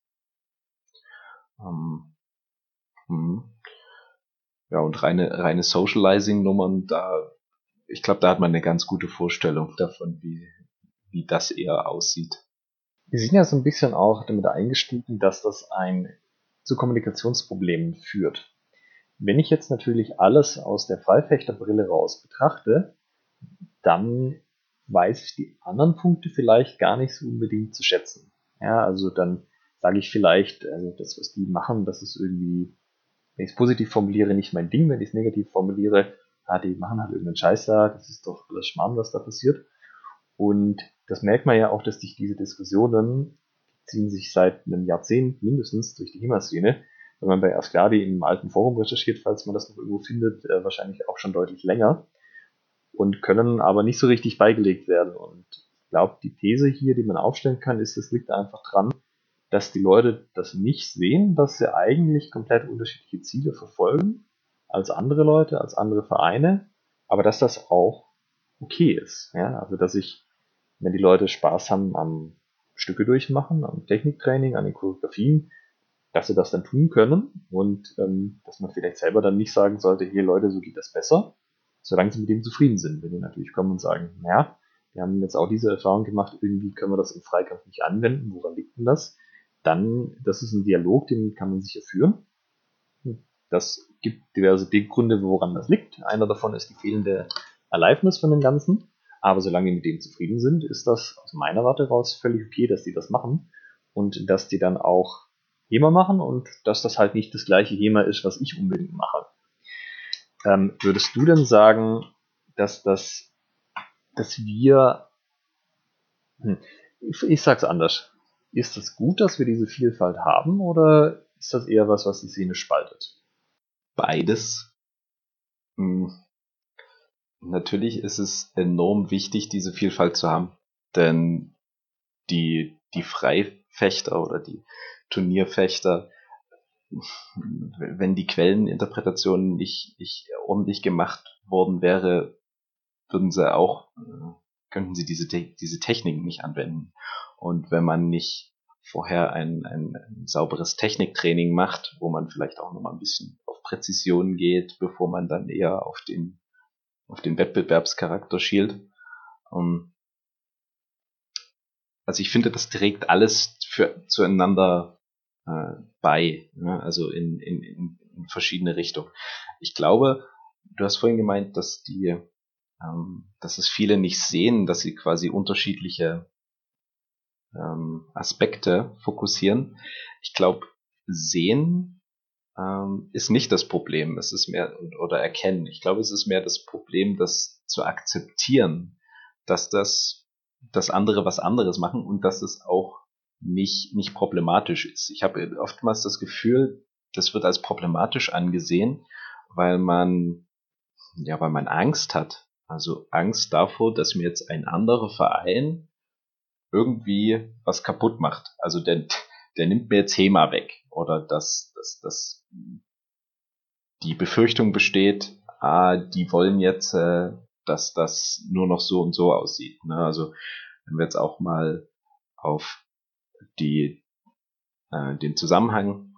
Ähm, hm. Ja, und reine, reine Socializing-Nummern, da, ich glaube, da hat man eine ganz gute Vorstellung davon, wie, wie das eher aussieht. Wir sind ja so ein bisschen auch damit eingestiegen, dass das ein zu Kommunikationsproblemen führt. Wenn ich jetzt natürlich alles aus der Freifechterbrille raus betrachte, dann weiß ich die anderen Punkte vielleicht gar nicht so unbedingt zu schätzen. Ja, also dann sage ich vielleicht, also das, was die machen, das ist irgendwie, wenn ich es positiv formuliere, nicht mein Ding, wenn ich es negativ formuliere, ja, die machen halt irgendeinen Scheiß da, das ist doch alles Schmarrn, was da passiert. Und das merkt man ja auch, dass sich diese Diskussionen ziehen sich seit einem Jahrzehnt mindestens durch die HEMA-Szene. Wenn man bei Ascladi im alten Forum recherchiert, falls man das noch irgendwo findet, äh, wahrscheinlich auch schon deutlich länger. Und können aber nicht so richtig beigelegt werden. Und ich glaube, die These hier, die man aufstellen kann, ist, es liegt einfach dran, dass die Leute das nicht sehen, dass sie eigentlich komplett unterschiedliche Ziele verfolgen als andere Leute, als andere Vereine, aber dass das auch okay ist. Ja? Also dass ich, wenn die Leute Spaß haben am Stücke durchmachen, am Techniktraining, an den Choreografien, dass sie das dann tun können und ähm, dass man vielleicht selber dann nicht sagen sollte, hier Leute, so geht das besser, solange sie mit dem zufrieden sind. Wenn die natürlich kommen und sagen, naja, wir haben jetzt auch diese Erfahrung gemacht, irgendwie können wir das im Freikampf nicht anwenden, woran liegt denn das? dann, das ist ein Dialog, den kann man sicher führen. Das gibt diverse Gründe, woran das liegt. Einer davon ist die fehlende Aliveness von dem Ganzen. Aber solange die mit dem zufrieden sind, ist das aus meiner Warte raus völlig okay, dass die das machen. Und dass die dann auch HEMA machen und dass das halt nicht das gleiche HEMA ist, was ich unbedingt mache. Ähm, würdest du denn sagen, dass das, dass wir, hm, ich, ich sag's anders. Ist es gut, dass wir diese Vielfalt haben oder ist das eher was, was die Szene spaltet? Beides. Hm. Natürlich ist es enorm wichtig, diese Vielfalt zu haben, denn die, die Freifechter oder die Turnierfechter, wenn die Quelleninterpretation nicht, nicht ordentlich gemacht worden wäre, würden sie auch, äh, könnten sie diese, diese Techniken nicht anwenden. Und wenn man nicht vorher ein, ein, ein sauberes Techniktraining macht, wo man vielleicht auch nochmal ein bisschen auf Präzision geht, bevor man dann eher auf den, auf den Wettbewerbscharakter schielt. Ähm, also ich finde, das trägt alles für, zueinander äh, bei, ne? also in, in, in verschiedene Richtungen. Ich glaube, du hast vorhin gemeint, dass die, ähm, dass es viele nicht sehen, dass sie quasi unterschiedliche ähm, Aspekte fokussieren. Ich glaube, sehen ähm, ist nicht das Problem. Es ist mehr oder erkennen. Ich glaube, es ist mehr das Problem, das zu akzeptieren, dass das das andere was anderes machen und dass es auch nicht nicht problematisch ist. Ich habe oftmals das Gefühl, das wird als problematisch angesehen, weil man ja, weil man Angst hat. Also Angst davor, dass mir jetzt ein anderer Verein irgendwie was kaputt macht. Also der, der nimmt mir Thema weg. Oder dass, dass, dass die Befürchtung besteht, ah, die wollen jetzt, äh, dass das nur noch so und so aussieht. Ne? Also wenn wir jetzt auch mal auf die, äh, den Zusammenhang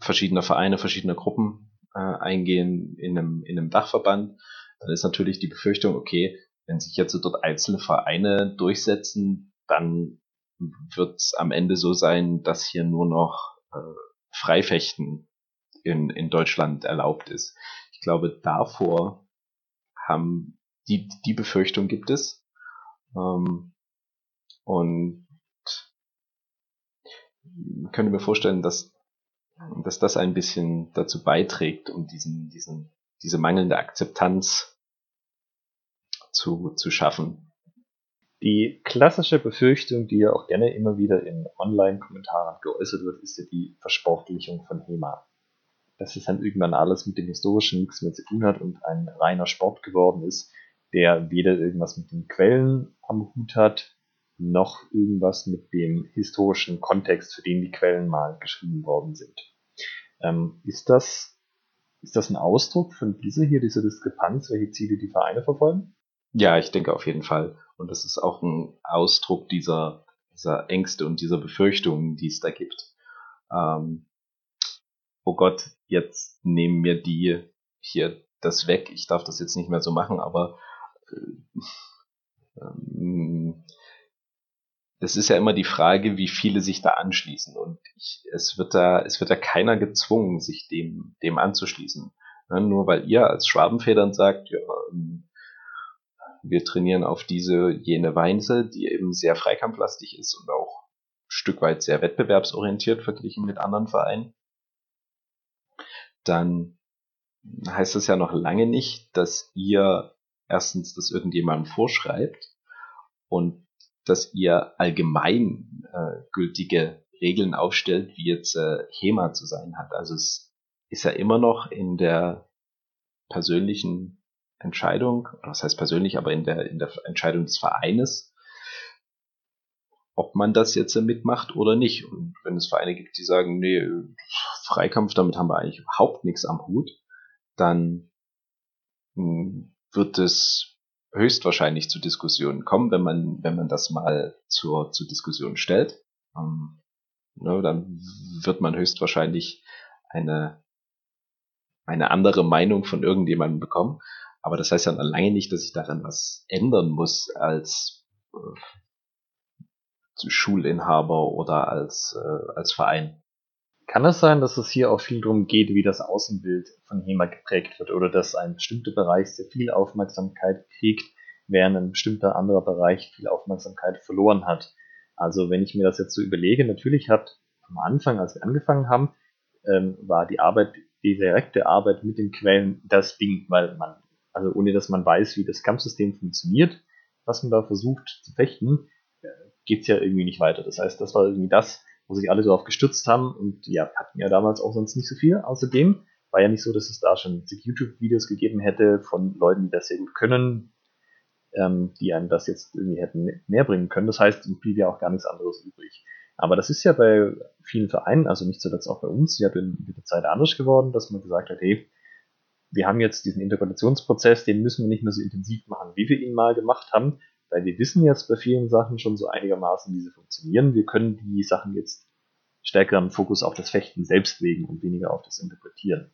verschiedener Vereine, verschiedener Gruppen äh, eingehen in einem, in einem Dachverband, dann ist natürlich die Befürchtung, okay, wenn sich jetzt dort einzelne Vereine durchsetzen, dann wird es am Ende so sein, dass hier nur noch äh, Freifechten in, in Deutschland erlaubt ist. Ich glaube, davor haben die, die Befürchtung gibt es. Ähm, und könnte mir vorstellen, dass, dass das ein bisschen dazu beiträgt, um diesen, diesen, diese mangelnde Akzeptanz zu, zu schaffen. Die klassische Befürchtung, die ja auch gerne immer wieder in Online-Kommentaren geäußert wird, ist ja die Versportlichung von HEMA. dass es dann irgendwann alles mit dem Historischen nichts mehr zu tun hat und ein reiner Sport geworden ist, der weder irgendwas mit den Quellen am Hut hat, noch irgendwas mit dem historischen Kontext, für den die Quellen mal geschrieben worden sind. Ähm, ist das ist das ein Ausdruck von dieser hier, dieser Diskrepanz, welche Ziele die Vereine verfolgen? Ja, ich denke auf jeden Fall. Und das ist auch ein Ausdruck dieser, dieser Ängste und dieser Befürchtungen, die es da gibt. Ähm, oh Gott, jetzt nehmen mir die hier das weg. Ich darf das jetzt nicht mehr so machen, aber äh, ähm, es ist ja immer die Frage, wie viele sich da anschließen. Und ich, es wird da, es wird da keiner gezwungen, sich dem, dem anzuschließen. Ja, nur weil ihr als Schwabenfedern sagt, ja, ähm, wir trainieren auf diese, jene Weise, die eben sehr freikampflastig ist und auch ein Stück weit sehr wettbewerbsorientiert verglichen mit anderen Vereinen, dann heißt das ja noch lange nicht, dass ihr erstens das irgendjemandem vorschreibt und dass ihr allgemein äh, gültige Regeln aufstellt, wie jetzt äh, HEMA zu sein hat. Also es ist ja immer noch in der persönlichen Entscheidung, was heißt persönlich, aber in der, in der Entscheidung des Vereines, ob man das jetzt mitmacht oder nicht. Und wenn es Vereine gibt, die sagen, nee, Freikampf, damit haben wir eigentlich überhaupt nichts am Hut, dann hm, wird es höchstwahrscheinlich zu Diskussionen kommen, wenn man, wenn man das mal zur, zur Diskussion stellt. Ähm, ne, dann wird man höchstwahrscheinlich eine, eine andere Meinung von irgendjemandem bekommen. Aber das heißt ja lange nicht, dass ich daran was ändern muss als äh, Schulinhaber oder als, äh, als Verein. Kann es sein, dass es hier auch viel darum geht, wie das Außenbild von HEMA geprägt wird oder dass ein bestimmter Bereich sehr viel Aufmerksamkeit kriegt, während ein bestimmter anderer Bereich viel Aufmerksamkeit verloren hat? Also wenn ich mir das jetzt so überlege, natürlich hat am Anfang, als wir angefangen haben, ähm, war die Arbeit, die direkte Arbeit mit den Quellen das Ding, weil man, also ohne dass man weiß, wie das Kampfsystem funktioniert, was man da versucht zu fechten, äh, geht's ja irgendwie nicht weiter. Das heißt, das war irgendwie das, wo sich alle darauf gestützt haben und ja, hatten ja damals auch sonst nicht so viel. Außerdem war ja nicht so, dass es da schon YouTube-Videos gegeben hätte von Leuten, die das sehr gut können, ähm, die einem das jetzt irgendwie hätten näher bringen können. Das heißt, es blieb ja auch gar nichts anderes übrig. Aber das ist ja bei vielen Vereinen, also nicht zuletzt auch bei uns, ja mit der Zeit anders geworden, dass man gesagt hat, hey, wir haben jetzt diesen Integrationsprozess, den müssen wir nicht mehr so intensiv machen, wie wir ihn mal gemacht haben, weil wir wissen jetzt bei vielen Sachen schon so einigermaßen, wie sie funktionieren. Wir können die Sachen jetzt stärkeren Fokus auf das Fechten selbst legen und weniger auf das Interpretieren.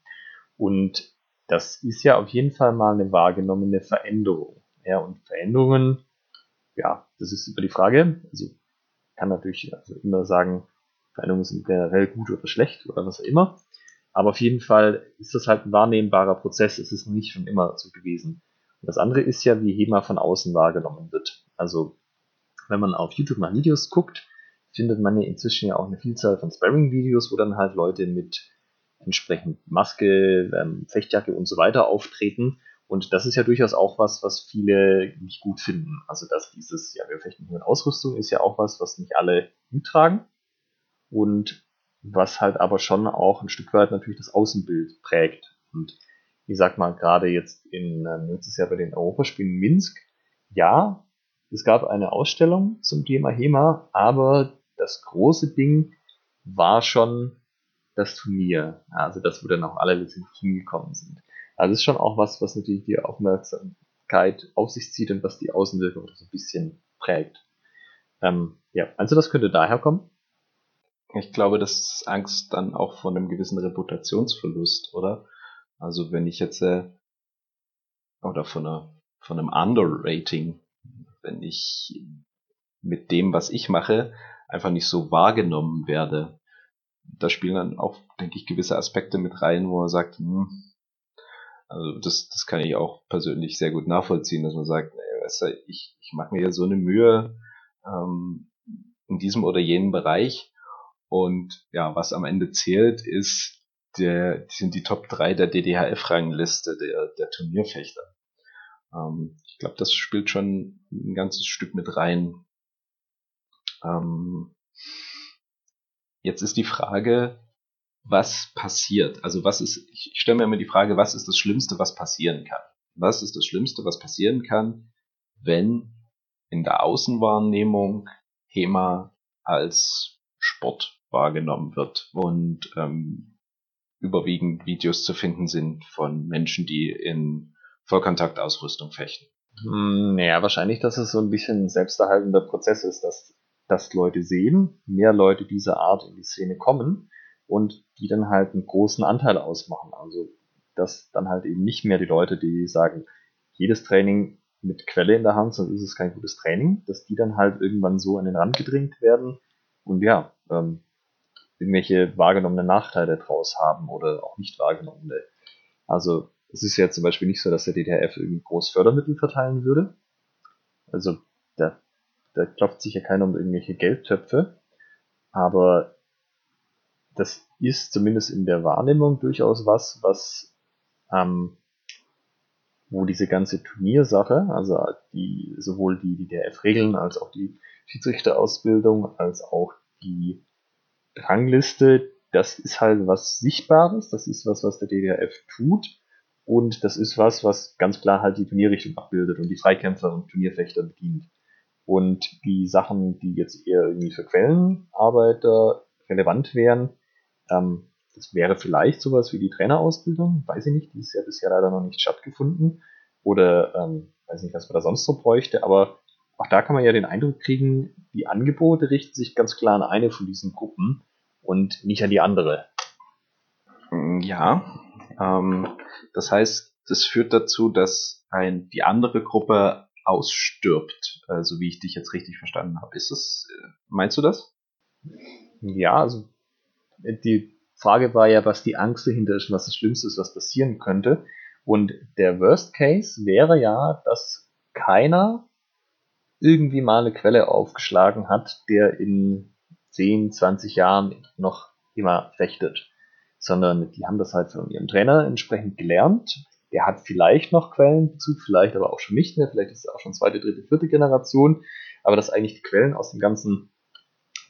Und das ist ja auf jeden Fall mal eine wahrgenommene Veränderung. Ja, und Veränderungen, ja, das ist über die Frage. Also kann natürlich also immer sagen, Veränderungen sind generell gut oder schlecht oder was auch immer. Aber auf jeden Fall ist das halt ein wahrnehmbarer Prozess. Es ist nicht schon immer so gewesen. Das andere ist ja, wie HEMA von außen wahrgenommen wird. Also, wenn man auf YouTube nach Videos guckt, findet man ja inzwischen ja auch eine Vielzahl von Sparring-Videos, wo dann halt Leute mit entsprechend Maske, ähm, Fechtjacke und so weiter auftreten. Und das ist ja durchaus auch was, was viele nicht gut finden. Also, dass dieses, ja, wir fechten mit Ausrüstung ist ja auch was, was nicht alle mittragen. Und was halt aber schon auch ein Stück weit natürlich das Außenbild prägt. Und ich sag mal, gerade jetzt in ähm, letztes Jahr bei den Europaspielen in Minsk, ja, es gab eine Ausstellung zum Thema HEMA, aber das große Ding war schon das Turnier. Also das, wo dann auch alle letztendlich hingekommen sind. Also es ist schon auch was, was natürlich die Aufmerksamkeit auf sich zieht und was die Außenwirkung so ein bisschen prägt. Ähm, ja, also das könnte daher kommen. Ich glaube, das ist Angst dann auch vor einem gewissen Reputationsverlust, oder? Also wenn ich jetzt äh, oder von einer von einem Underrating, wenn ich mit dem, was ich mache, einfach nicht so wahrgenommen werde. Da spielen dann auch, denke ich, gewisse Aspekte mit rein, wo man sagt, hm, also das, das kann ich auch persönlich sehr gut nachvollziehen, dass man sagt, ey, weißt du, ich, ich mache mir ja so eine Mühe ähm, in diesem oder jenem Bereich und ja, was am Ende zählt, ist der, sind die Top 3 der DDHF-Rangliste der, der Turnierfechter. Ähm, ich glaube, das spielt schon ein ganzes Stück mit rein. Ähm, jetzt ist die Frage, was passiert. Also was ist, ich stelle mir immer die Frage, was ist das Schlimmste, was passieren kann? Was ist das Schlimmste, was passieren kann, wenn in der Außenwahrnehmung HEMA als Sport wahrgenommen wird und ähm, überwiegend Videos zu finden sind von Menschen, die in Vollkontaktausrüstung fechten. Hm, naja, wahrscheinlich, dass es so ein bisschen ein selbsterhaltender Prozess ist, dass, dass Leute sehen, mehr Leute dieser Art in die Szene kommen und die dann halt einen großen Anteil ausmachen. Also, dass dann halt eben nicht mehr die Leute, die sagen, jedes Training mit Quelle in der Hand, sonst ist es kein gutes Training, dass die dann halt irgendwann so an den Rand gedrängt werden und ja, ähm, irgendwelche wahrgenommenen Nachteile draus haben oder auch nicht wahrgenommene. Also es ist ja zum Beispiel nicht so, dass der DTF irgendwie groß Fördermittel verteilen würde. Also da, da klopft sich ja keiner um irgendwelche Geldtöpfe. Aber das ist zumindest in der Wahrnehmung durchaus was, was ähm, wo diese ganze Turniersache, also die sowohl die, DRF-Regeln als auch die Schiedsrichterausbildung als auch die Rangliste, das ist halt was Sichtbares, das ist was, was der DDRF tut und das ist was, was ganz klar halt die Turnierrichtung abbildet und die Freikämpfer und Turnierfechter bedient. Und die Sachen, die jetzt eher irgendwie für Quellenarbeiter relevant wären, ähm, das wäre vielleicht sowas wie die Trainerausbildung, weiß ich nicht, die ist ja bisher leider noch nicht stattgefunden. Oder ähm, weiß nicht, was man da sonst so bräuchte, aber auch da kann man ja den Eindruck kriegen, die Angebote richten sich ganz klar an eine von diesen Gruppen und nicht an die andere. Mm, ja, ähm, das heißt, das führt dazu, dass ein, die andere Gruppe ausstirbt, so wie ich dich jetzt richtig verstanden habe. Ist das, äh, meinst du das? Ja, also die Frage war ja, was die Angst dahinter ist und was das Schlimmste ist, was passieren könnte. Und der Worst Case wäre ja, dass keiner irgendwie mal eine Quelle aufgeschlagen hat, der in 10, 20 Jahren noch immer fechtet. Sondern die haben das halt von ihrem Trainer entsprechend gelernt. Der hat vielleicht noch Quellenbezug, vielleicht aber auch schon nicht mehr. Vielleicht ist er auch schon zweite, dritte, vierte Generation. Aber dass eigentlich die Quellen aus dem ganzen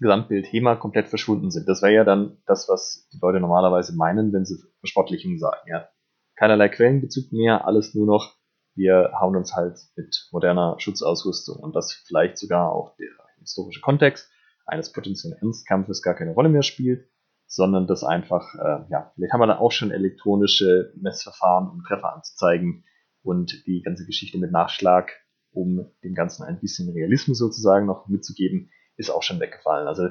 Gesamtbild HEMA komplett verschwunden sind. Das wäre ja dann das, was die Leute normalerweise meinen, wenn sie Verspottlichen sagen. Ja, keinerlei Quellenbezug mehr, alles nur noch wir hauen uns halt mit moderner Schutzausrüstung und das vielleicht sogar auch der historische Kontext eines potenziellen Ernstkampfes gar keine Rolle mehr spielt, sondern das einfach, äh, ja, vielleicht haben wir da auch schon elektronische Messverfahren, um Treffer anzuzeigen und die ganze Geschichte mit Nachschlag, um dem Ganzen ein bisschen Realismus sozusagen noch mitzugeben, ist auch schon weggefallen. Also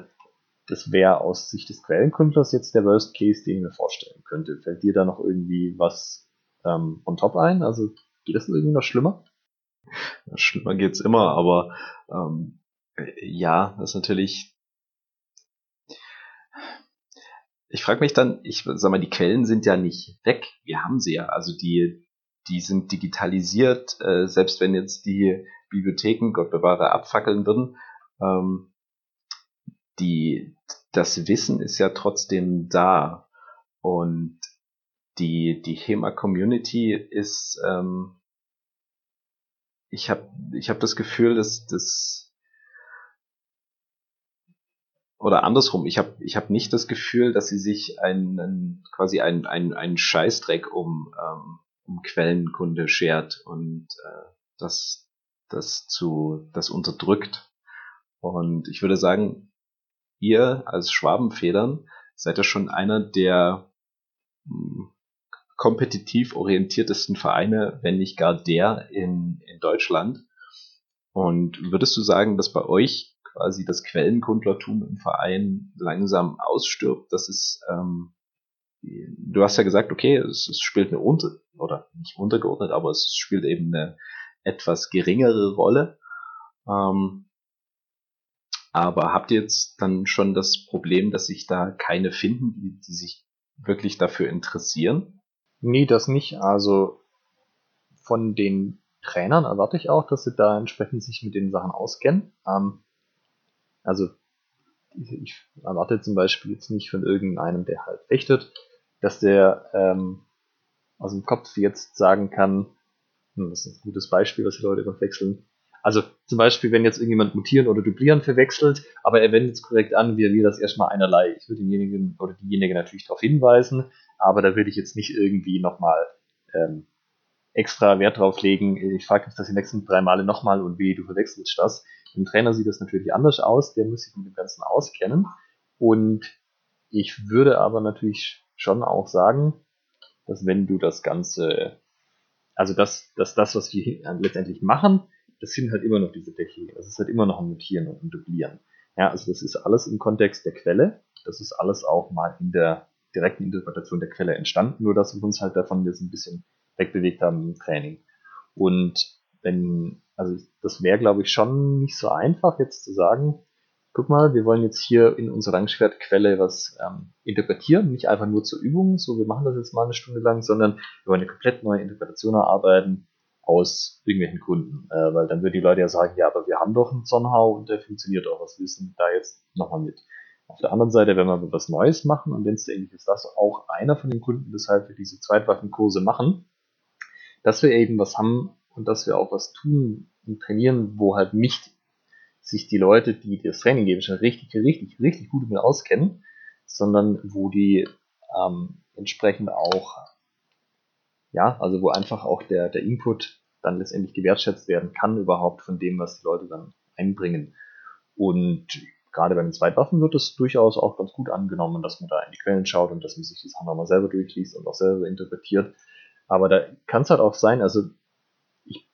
das wäre aus Sicht des Quellenkundlers jetzt der Worst Case, den ich mir vorstellen könnte. Fällt dir da noch irgendwie was ähm, on top ein? Also Geht das irgendwie noch schlimmer? Schlimmer geht's immer, aber ähm, ja, das ist natürlich. Ich frage mich dann, ich sag mal, die Quellen sind ja nicht weg. Wir haben sie ja. Also die, die sind digitalisiert, äh, selbst wenn jetzt die Bibliotheken, Gott bewahre, abfackeln würden. Ähm, die, das Wissen ist ja trotzdem da. Und die, die HEMA-Community ist, ähm, ich habe ich hab das Gefühl, dass das oder andersrum, ich habe ich hab nicht das Gefühl, dass sie sich einen, quasi einen, einen, einen Scheißdreck um, ähm, um Quellenkunde schert und äh, das, das zu das unterdrückt. Und ich würde sagen, ihr als Schwabenfedern seid ja schon einer der hm, kompetitiv orientiertesten Vereine, wenn nicht gar der in, in Deutschland. Und würdest du sagen, dass bei euch quasi das Quellenkundlertum im Verein langsam ausstirbt? Das ist, ähm, du hast ja gesagt, okay, es, es spielt eine unter oder nicht untergeordnet, aber es spielt eben eine etwas geringere Rolle. Ähm, aber habt ihr jetzt dann schon das Problem, dass sich da keine finden, die, die sich wirklich dafür interessieren? Nee, das nicht. Also von den Trainern erwarte ich auch, dass sie da entsprechend sich mit den Sachen auskennen. Ähm, also ich erwarte zum Beispiel jetzt nicht von irgendeinem, der halt fechtet, dass der ähm, aus dem Kopf jetzt sagen kann, hm, das ist ein gutes Beispiel, was die Leute verwechseln, Also zum Beispiel, wenn jetzt irgendjemand mutieren oder duplieren verwechselt, aber er wendet es korrekt an, wir wir das erstmal einerlei. Ich würde denjenigen oder diejenige natürlich darauf hinweisen, aber da würde ich jetzt nicht irgendwie nochmal ähm, extra Wert drauf legen. Ich frage mich das die nächsten drei Male nochmal und wie, du verwechselst das. Im Trainer sieht das natürlich anders aus, der muss sich mit dem Ganzen auskennen. Und ich würde aber natürlich schon auch sagen, dass wenn du das Ganze, also das, dass das, was wir letztendlich machen, das sind halt immer noch diese Techniken. Das ist halt immer noch ein Mutieren und ein Duplieren. Ja, also das ist alles im Kontext der Quelle. Das ist alles auch mal in der direkten Interpretation der Quelle entstanden, nur dass wir uns halt davon jetzt ein bisschen wegbewegt haben im Training. Und wenn, also das wäre, glaube ich, schon nicht so einfach jetzt zu sagen, guck mal, wir wollen jetzt hier in unserer Langschwertquelle was ähm, interpretieren, nicht einfach nur zur Übung, so wir machen das jetzt mal eine Stunde lang, sondern wir wollen eine komplett neue Interpretation erarbeiten aus irgendwelchen Gründen. Äh, weil dann würden die Leute ja sagen, ja, aber wir haben doch einen Zonhau und der funktioniert auch, was wissen da jetzt nochmal mit. Auf der anderen Seite, wenn wir was Neues machen, und wenn es ähnlich ist, das auch einer von den Gründen, weshalb wir diese Zweitwaffenkurse machen, dass wir eben was haben und dass wir auch was tun und trainieren, wo halt nicht sich die Leute, die das Training geben, schon richtig, richtig, richtig gut damit auskennen, sondern wo die ähm, entsprechend auch, ja, also wo einfach auch der, der Input dann letztendlich gewertschätzt werden kann überhaupt von dem, was die Leute dann einbringen. Und gerade bei den Zweitwaffen wird es durchaus auch ganz gut angenommen, dass man da in die Quellen schaut und dass man sich die Sachen nochmal selber durchliest und auch selber interpretiert. Aber da kann es halt auch sein, also ich,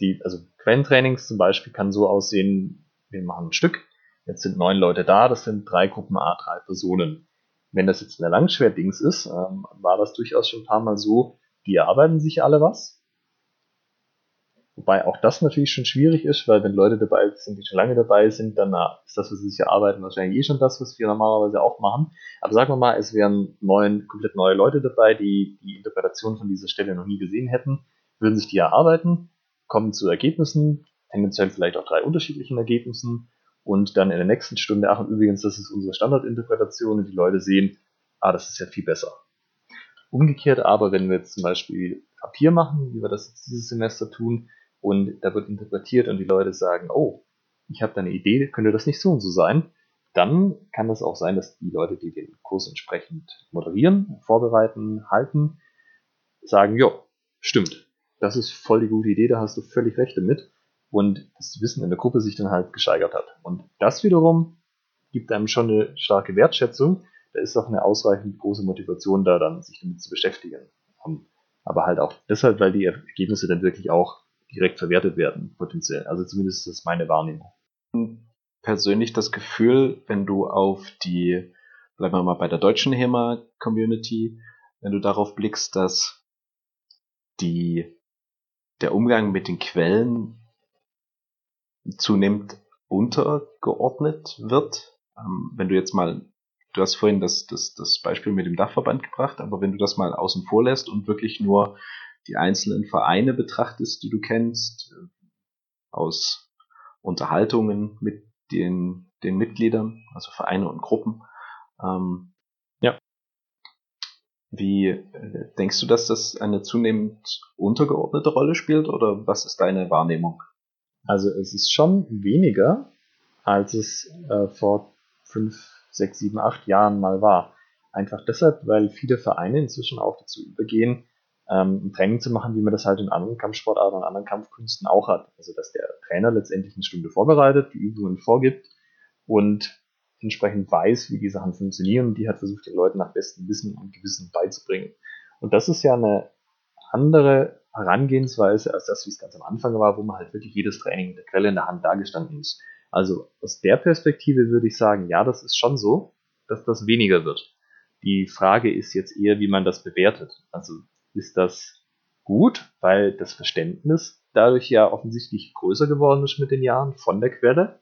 die, also Quellentrainings zum Beispiel kann so aussehen, wir machen ein Stück, jetzt sind neun Leute da, das sind drei Gruppen A, drei Personen. Wenn das jetzt eine Langschwert-Dings ist, ähm, war das durchaus schon ein paar Mal so, die erarbeiten sich alle was, Wobei auch das natürlich schon schwierig ist, weil wenn Leute dabei sind, die schon lange dabei sind, dann ist das, was sie sich erarbeiten, wahrscheinlich eh schon das, was wir normalerweise auch machen. Aber sagen wir mal, es wären neun, komplett neue Leute dabei, die die Interpretation von dieser Stelle noch nie gesehen hätten, würden sich die erarbeiten, kommen zu Ergebnissen, tendenziell vielleicht auch drei unterschiedlichen Ergebnissen und dann in der nächsten Stunde, ach und übrigens, das ist unsere Standardinterpretation und die Leute sehen, ah, das ist ja viel besser. Umgekehrt aber, wenn wir jetzt zum Beispiel Papier machen, wie wir das jetzt dieses Semester tun, und da wird interpretiert und die Leute sagen, oh, ich habe da eine Idee, könnte das nicht so und so sein, dann kann es auch sein, dass die Leute, die den Kurs entsprechend moderieren, vorbereiten, halten, sagen, ja, stimmt, das ist voll die gute Idee, da hast du völlig recht damit und das Wissen in der Gruppe sich dann halt gesteigert hat. Und das wiederum gibt einem schon eine starke Wertschätzung, da ist auch eine ausreichend große Motivation da, dann sich damit zu beschäftigen. Aber halt auch deshalb, weil die Ergebnisse dann wirklich auch direkt verwertet werden, potenziell. Also zumindest ist das meine Wahrnehmung. Persönlich das Gefühl, wenn du auf die, bleiben wir mal bei der deutschen HEMA-Community, wenn du darauf blickst, dass die, der Umgang mit den Quellen zunehmend untergeordnet wird. Ähm, wenn du jetzt mal, du hast vorhin das, das, das Beispiel mit dem Dachverband gebracht, aber wenn du das mal außen vor lässt und wirklich nur die einzelnen Vereine betrachtest, die du kennst, äh, aus Unterhaltungen mit den, den Mitgliedern, also Vereine und Gruppen. Ähm, ja. Wie äh, denkst du, dass das eine zunehmend untergeordnete Rolle spielt oder was ist deine Wahrnehmung? Also es ist schon weniger, als es äh, vor fünf, sechs, sieben, acht Jahren mal war. Einfach deshalb, weil viele Vereine inzwischen auch dazu übergehen, ähm, ein Training zu machen, wie man das halt in anderen Kampfsportarten und anderen Kampfkünsten auch hat. Also dass der Trainer letztendlich eine Stunde vorbereitet, die Übungen vorgibt und entsprechend weiß, wie die Sachen funktionieren und die hat versucht, den Leuten nach bestem Wissen und Gewissen beizubringen. Und das ist ja eine andere Herangehensweise als das, wie es ganz am Anfang war, wo man halt wirklich jedes Training mit der Quelle in der Hand dargestanden ist. Also aus der Perspektive würde ich sagen, ja, das ist schon so, dass das weniger wird. Die Frage ist jetzt eher, wie man das bewertet. Also ist das gut, weil das Verständnis dadurch ja offensichtlich größer geworden ist mit den Jahren von der Quelle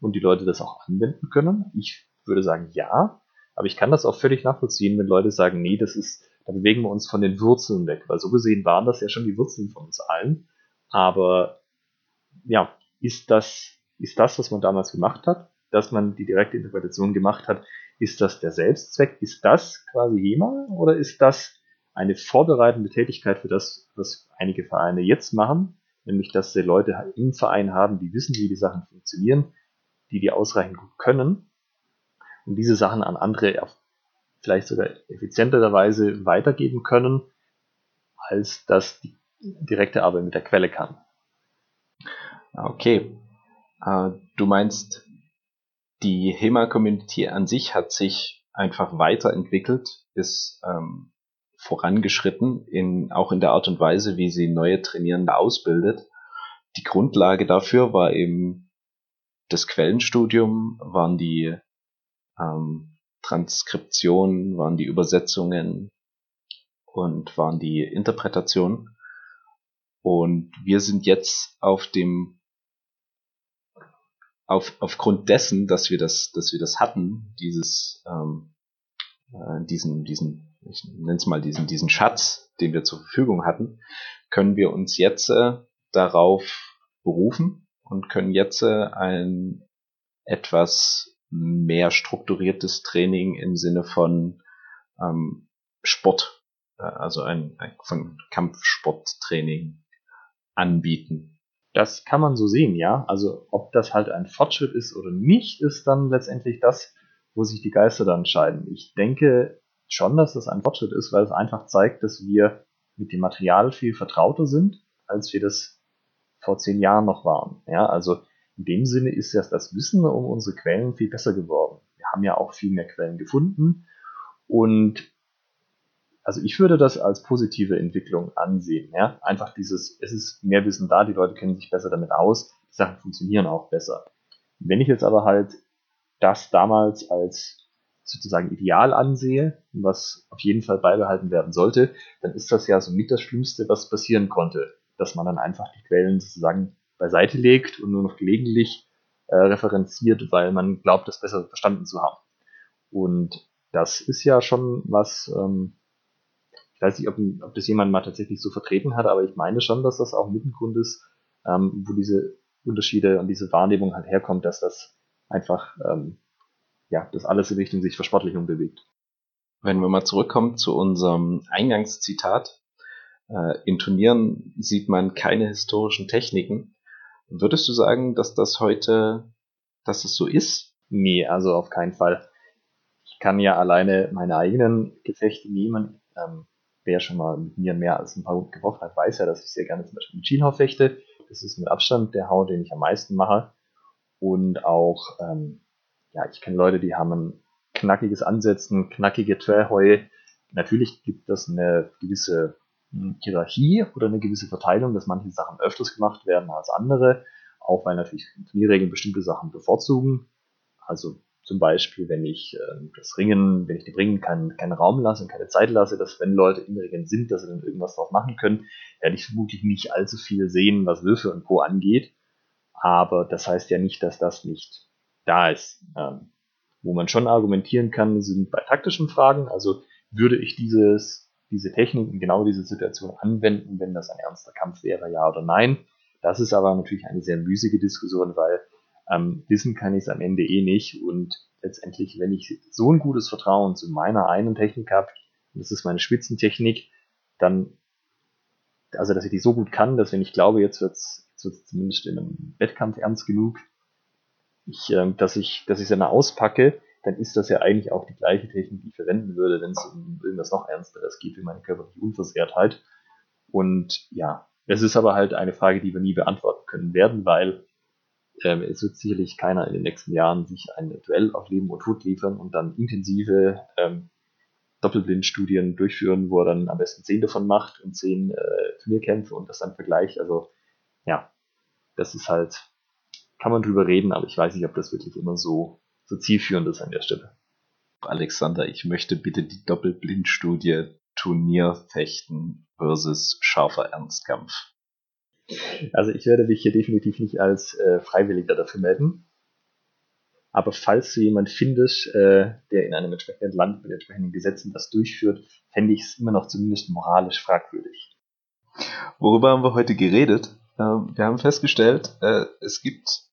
und die Leute das auch anwenden können. Ich würde sagen ja, aber ich kann das auch völlig nachvollziehen, wenn Leute sagen, nee, das ist, da bewegen wir uns von den Wurzeln weg, weil so gesehen waren das ja schon die Wurzeln von uns allen. Aber ja, ist das, ist das, was man damals gemacht hat, dass man die direkte Interpretation gemacht hat, ist das der Selbstzweck? Ist das quasi HEMA oder ist das eine vorbereitende Tätigkeit für das, was einige Vereine jetzt machen, nämlich dass sie Leute im Verein haben, die wissen, wie die Sachen funktionieren, die die ausreichend gut können und diese Sachen an andere vielleicht sogar effizienterweise weitergeben können, als das die direkte Arbeit mit der Quelle kann. Okay. Äh, du meinst, die HEMA-Community an sich hat sich einfach weiterentwickelt, ist ähm, vorangeschritten, in, auch in der Art und Weise, wie sie neue Trainierende ausbildet. Die Grundlage dafür war eben das Quellenstudium, waren die ähm, Transkriptionen, waren die Übersetzungen und waren die Interpretationen. Und wir sind jetzt auf dem auf, aufgrund dessen, dass wir das, dass wir das hatten, dieses, ähm, äh, diesen, diesen, ich nenne es mal diesen, diesen Schatz, den wir zur Verfügung hatten, können wir uns jetzt äh, darauf berufen und können jetzt äh, ein etwas mehr strukturiertes Training im Sinne von ähm, Sport, äh, also ein, ein von Kampfsporttraining anbieten. Das kann man so sehen, ja. Also ob das halt ein Fortschritt ist oder nicht, ist dann letztendlich das, wo sich die Geister dann entscheiden. Ich denke schon, dass das ein Fortschritt ist, weil es einfach zeigt, dass wir mit dem Material viel vertrauter sind, als wir das vor zehn Jahren noch waren. Ja, also in dem Sinne ist ja das Wissen um unsere Quellen viel besser geworden. Wir haben ja auch viel mehr Quellen gefunden und also ich würde das als positive Entwicklung ansehen. Ja? Einfach dieses, es ist mehr Wissen da, die Leute kennen sich besser damit aus, die Sachen funktionieren auch besser. Wenn ich jetzt aber halt das damals als sozusagen ideal ansehe, was auf jeden Fall beibehalten werden sollte, dann ist das ja so mit das Schlimmste, was passieren konnte, dass man dann einfach die Quellen sozusagen beiseite legt und nur noch gelegentlich äh, referenziert, weil man glaubt, das besser verstanden zu haben. Und das ist ja schon was, ähm, ich weiß nicht, ob, ob das jemand mal tatsächlich so vertreten hat, aber ich meine schon, dass das auch mit ein Grund ist, ähm, wo diese Unterschiede und diese Wahrnehmung halt herkommt, dass das einfach, ähm, ja, dass alles in Richtung sich Versportlichung bewegt. Wenn wir mal zurückkommen zu unserem Eingangszitat, äh, in Turnieren sieht man keine historischen Techniken. Würdest du sagen, dass das heute, dass es so ist? Nee, also auf keinen Fall. Ich kann ja alleine meine eigenen Gefechte nehmen. Ähm, wer schon mal mit mir mehr als ein paar Runden geworfen hat, weiß ja, dass ich sehr gerne zum Beispiel mit Schienhau fechte. Das ist mit Abstand der Hau, den ich am meisten mache. Und auch, ähm, ja, ich kenne Leute, die haben ein knackiges Ansetzen, knackige Trailheue. Natürlich gibt es eine gewisse hm, Hierarchie oder eine gewisse Verteilung, dass manche Sachen öfters gemacht werden als andere, auch weil natürlich Turnierregeln bestimmte Sachen bevorzugen. Also zum Beispiel, wenn ich äh, das Ringen, wenn ich dem Ringen keinen, keinen Raum lasse und keine Zeit lasse, dass wenn Leute im Ringen sind, dass sie dann irgendwas drauf machen können, werde ich vermutlich nicht allzu viel sehen, was Würfe und Co. angeht. Aber das heißt ja nicht, dass das nicht da ist. Ähm, wo man schon argumentieren kann, sind bei taktischen Fragen. Also würde ich dieses, diese Technik in genau diese Situation anwenden, wenn das ein ernster Kampf wäre, ja oder nein. Das ist aber natürlich eine sehr müßige Diskussion, weil ähm, wissen kann ich es am Ende eh nicht. Und letztendlich, wenn ich so ein gutes Vertrauen zu meiner einen Technik habe, und das ist meine Spitzentechnik, dann, also dass ich die so gut kann, dass wenn ich glaube, jetzt wird es zumindest in einem Wettkampf ernst genug, ich, äh, dass ich, dass ich sie dann auspacke, dann ist das ja eigentlich auch die gleiche Technik, die ich verwenden würde, wenn es um irgendwas noch Ernsteres geht, wie meine körperliche Unversehrtheit. Und ja, es ist aber halt eine Frage, die wir nie beantworten können werden, weil ähm, es wird sicherlich keiner in den nächsten Jahren sich ein Duell auf Leben und Tod liefern und dann intensive ähm, Doppelblindstudien durchführen, wo er dann am besten zehn davon macht und zehn äh, Turnierkämpfe und das dann vergleicht. Also ja, das ist halt, kann man drüber reden, aber ich weiß nicht, ob das wirklich immer so, so zielführend ist an der Stelle. Alexander, ich möchte bitte die Doppelblindstudie Turnierfechten versus scharfer Ernstkampf. Also ich werde mich hier definitiv nicht als äh, Freiwilliger dafür melden. Aber falls du jemand findest, äh, der in einem entsprechenden Land mit entsprechenden Gesetzen das durchführt, fände ich es immer noch zumindest moralisch fragwürdig. Worüber haben wir heute geredet? Äh, wir haben festgestellt, äh, es gibt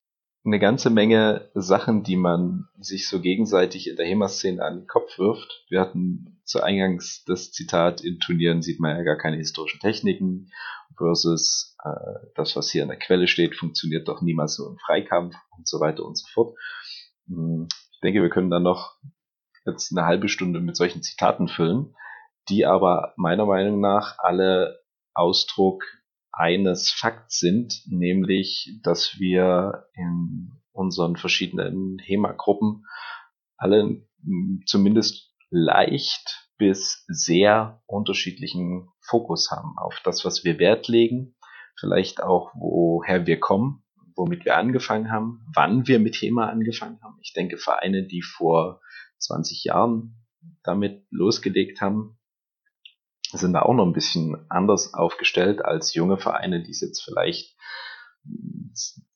eine ganze Menge Sachen, die man sich so gegenseitig in der HEMA-Szene an den Kopf wirft. Wir hatten zu Eingangs das Zitat, in Turnieren sieht man ja gar keine historischen Techniken versus äh, das, was hier in der Quelle steht, funktioniert doch niemals so im Freikampf und so weiter und so fort. Hm, ich denke, wir können dann noch jetzt eine halbe Stunde mit solchen Zitaten füllen, die aber meiner Meinung nach alle Ausdruck eines Fakts sind, nämlich, dass wir in unseren verschiedenen HEMA-Gruppen alle zumindest leicht bis sehr unterschiedlichen Fokus haben auf das, was wir Wert legen, vielleicht auch woher wir kommen, womit wir angefangen haben, wann wir mit HEMA angefangen haben. Ich denke, Vereine, die vor 20 Jahren damit losgelegt haben, sind da auch noch ein bisschen anders aufgestellt als junge Vereine, die es jetzt vielleicht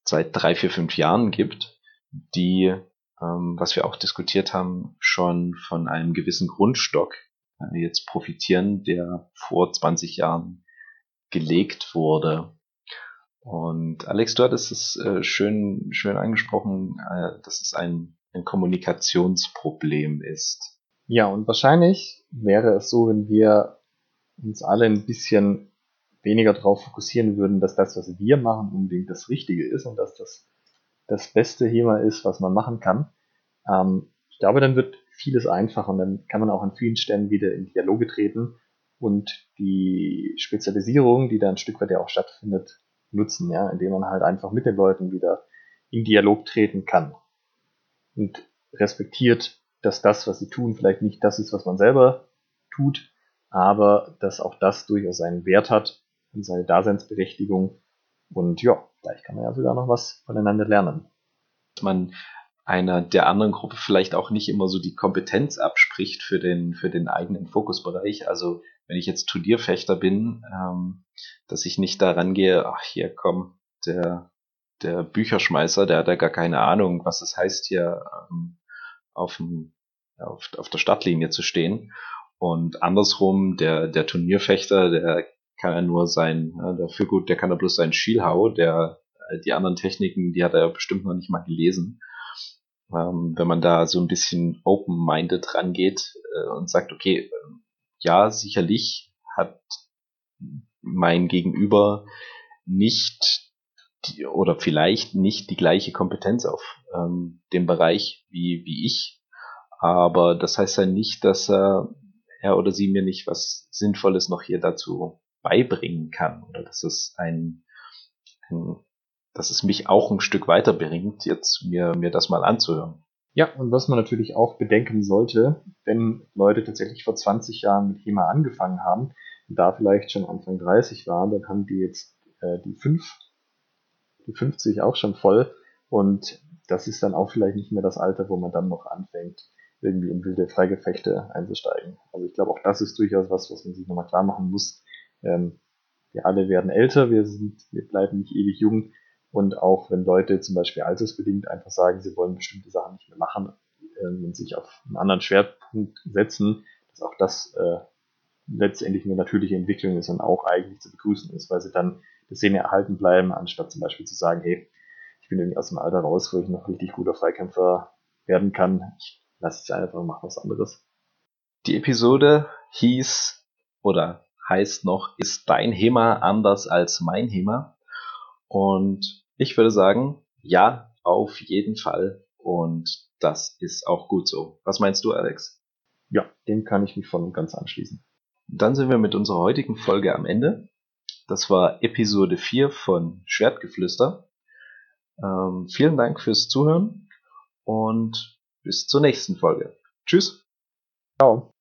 seit drei, vier, fünf Jahren gibt, die, ähm, was wir auch diskutiert haben, schon von einem gewissen Grundstock äh, jetzt profitieren, der vor 20 Jahren gelegt wurde. Und Alex, du hattest es äh, schön, schön angesprochen, äh, dass es ein, ein Kommunikationsproblem ist. Ja, und wahrscheinlich wäre es so, wenn wir uns alle ein bisschen weniger darauf fokussieren würden, dass das, was wir machen, unbedingt das Richtige ist und dass das das beste HEMA ist, was man machen kann. Ähm, ich glaube, dann wird vieles einfacher und dann kann man auch an vielen Stellen wieder in Dialoge treten und die Spezialisierung, die da ein Stück weit ja auch stattfindet, nutzen, ja, indem man halt einfach mit den Leuten wieder in Dialog treten kann und respektiert, dass das, was sie tun, vielleicht nicht das ist, was man selber tut, aber dass auch das durchaus seinen Wert hat und seine Daseinsberechtigung. Und ja, vielleicht kann man ja sogar noch was voneinander lernen. Man einer der anderen Gruppe vielleicht auch nicht immer so die Kompetenz abspricht für den, für den eigenen Fokusbereich. Also wenn ich jetzt Turnierfechter bin, ähm, dass ich nicht daran gehe, ach hier komm, der, der Bücherschmeißer, der hat ja gar keine Ahnung, was es heißt, hier ähm, auf, dem, auf, auf der Startlinie zu stehen. Und andersrum, der, der Turnierfechter, der kann ja nur sein, ja, dafür gut, der kann ja bloß sein Schielhau, der, äh, die anderen Techniken, die hat er bestimmt noch nicht mal gelesen. Ähm, wenn man da so ein bisschen open-minded rangeht äh, und sagt, okay, ja, sicherlich hat mein Gegenüber nicht die, oder vielleicht nicht die gleiche Kompetenz auf ähm, dem Bereich wie, wie ich, aber das heißt ja nicht, dass er, er oder sie mir nicht was Sinnvolles noch hier dazu beibringen kann oder dass es ein, ein dass es mich auch ein Stück weiterbringt, jetzt mir, mir das mal anzuhören. Ja, und was man natürlich auch bedenken sollte, wenn Leute tatsächlich vor 20 Jahren mit HEMA angefangen haben da vielleicht schon Anfang 30 waren, dann haben die jetzt äh, die 5, die 50 auch schon voll und das ist dann auch vielleicht nicht mehr das Alter, wo man dann noch anfängt, irgendwie in wilde Freigefechte einzusteigen. Also ich glaube, auch das ist durchaus was, was man sich nochmal klar machen muss. Ähm, wir alle werden älter, wir sind, wir bleiben nicht ewig jung und auch wenn Leute zum Beispiel altersbedingt einfach sagen, sie wollen bestimmte Sachen nicht mehr machen ähm, und sich auf einen anderen Schwerpunkt setzen, dass auch das äh, letztendlich eine natürliche Entwicklung ist und auch eigentlich zu begrüßen ist, weil sie dann das Szene erhalten bleiben, anstatt zum Beispiel zu sagen, hey, ich bin irgendwie aus dem Alter raus, wo ich noch richtig guter Freikämpfer werden kann. Ich lasse es einfach und mache was anderes. Die Episode hieß oder heißt noch, ist dein HEMA anders als mein HEMA? Und ich würde sagen, ja, auf jeden Fall. Und das ist auch gut so. Was meinst du, Alex? Ja, dem kann ich mich voll und ganz anschließen. Dann sind wir mit unserer heutigen Folge am Ende. Das war Episode 4 von Schwertgeflüster. Ähm, vielen Dank fürs Zuhören und bis zur nächsten Folge. Tschüss. Ciao.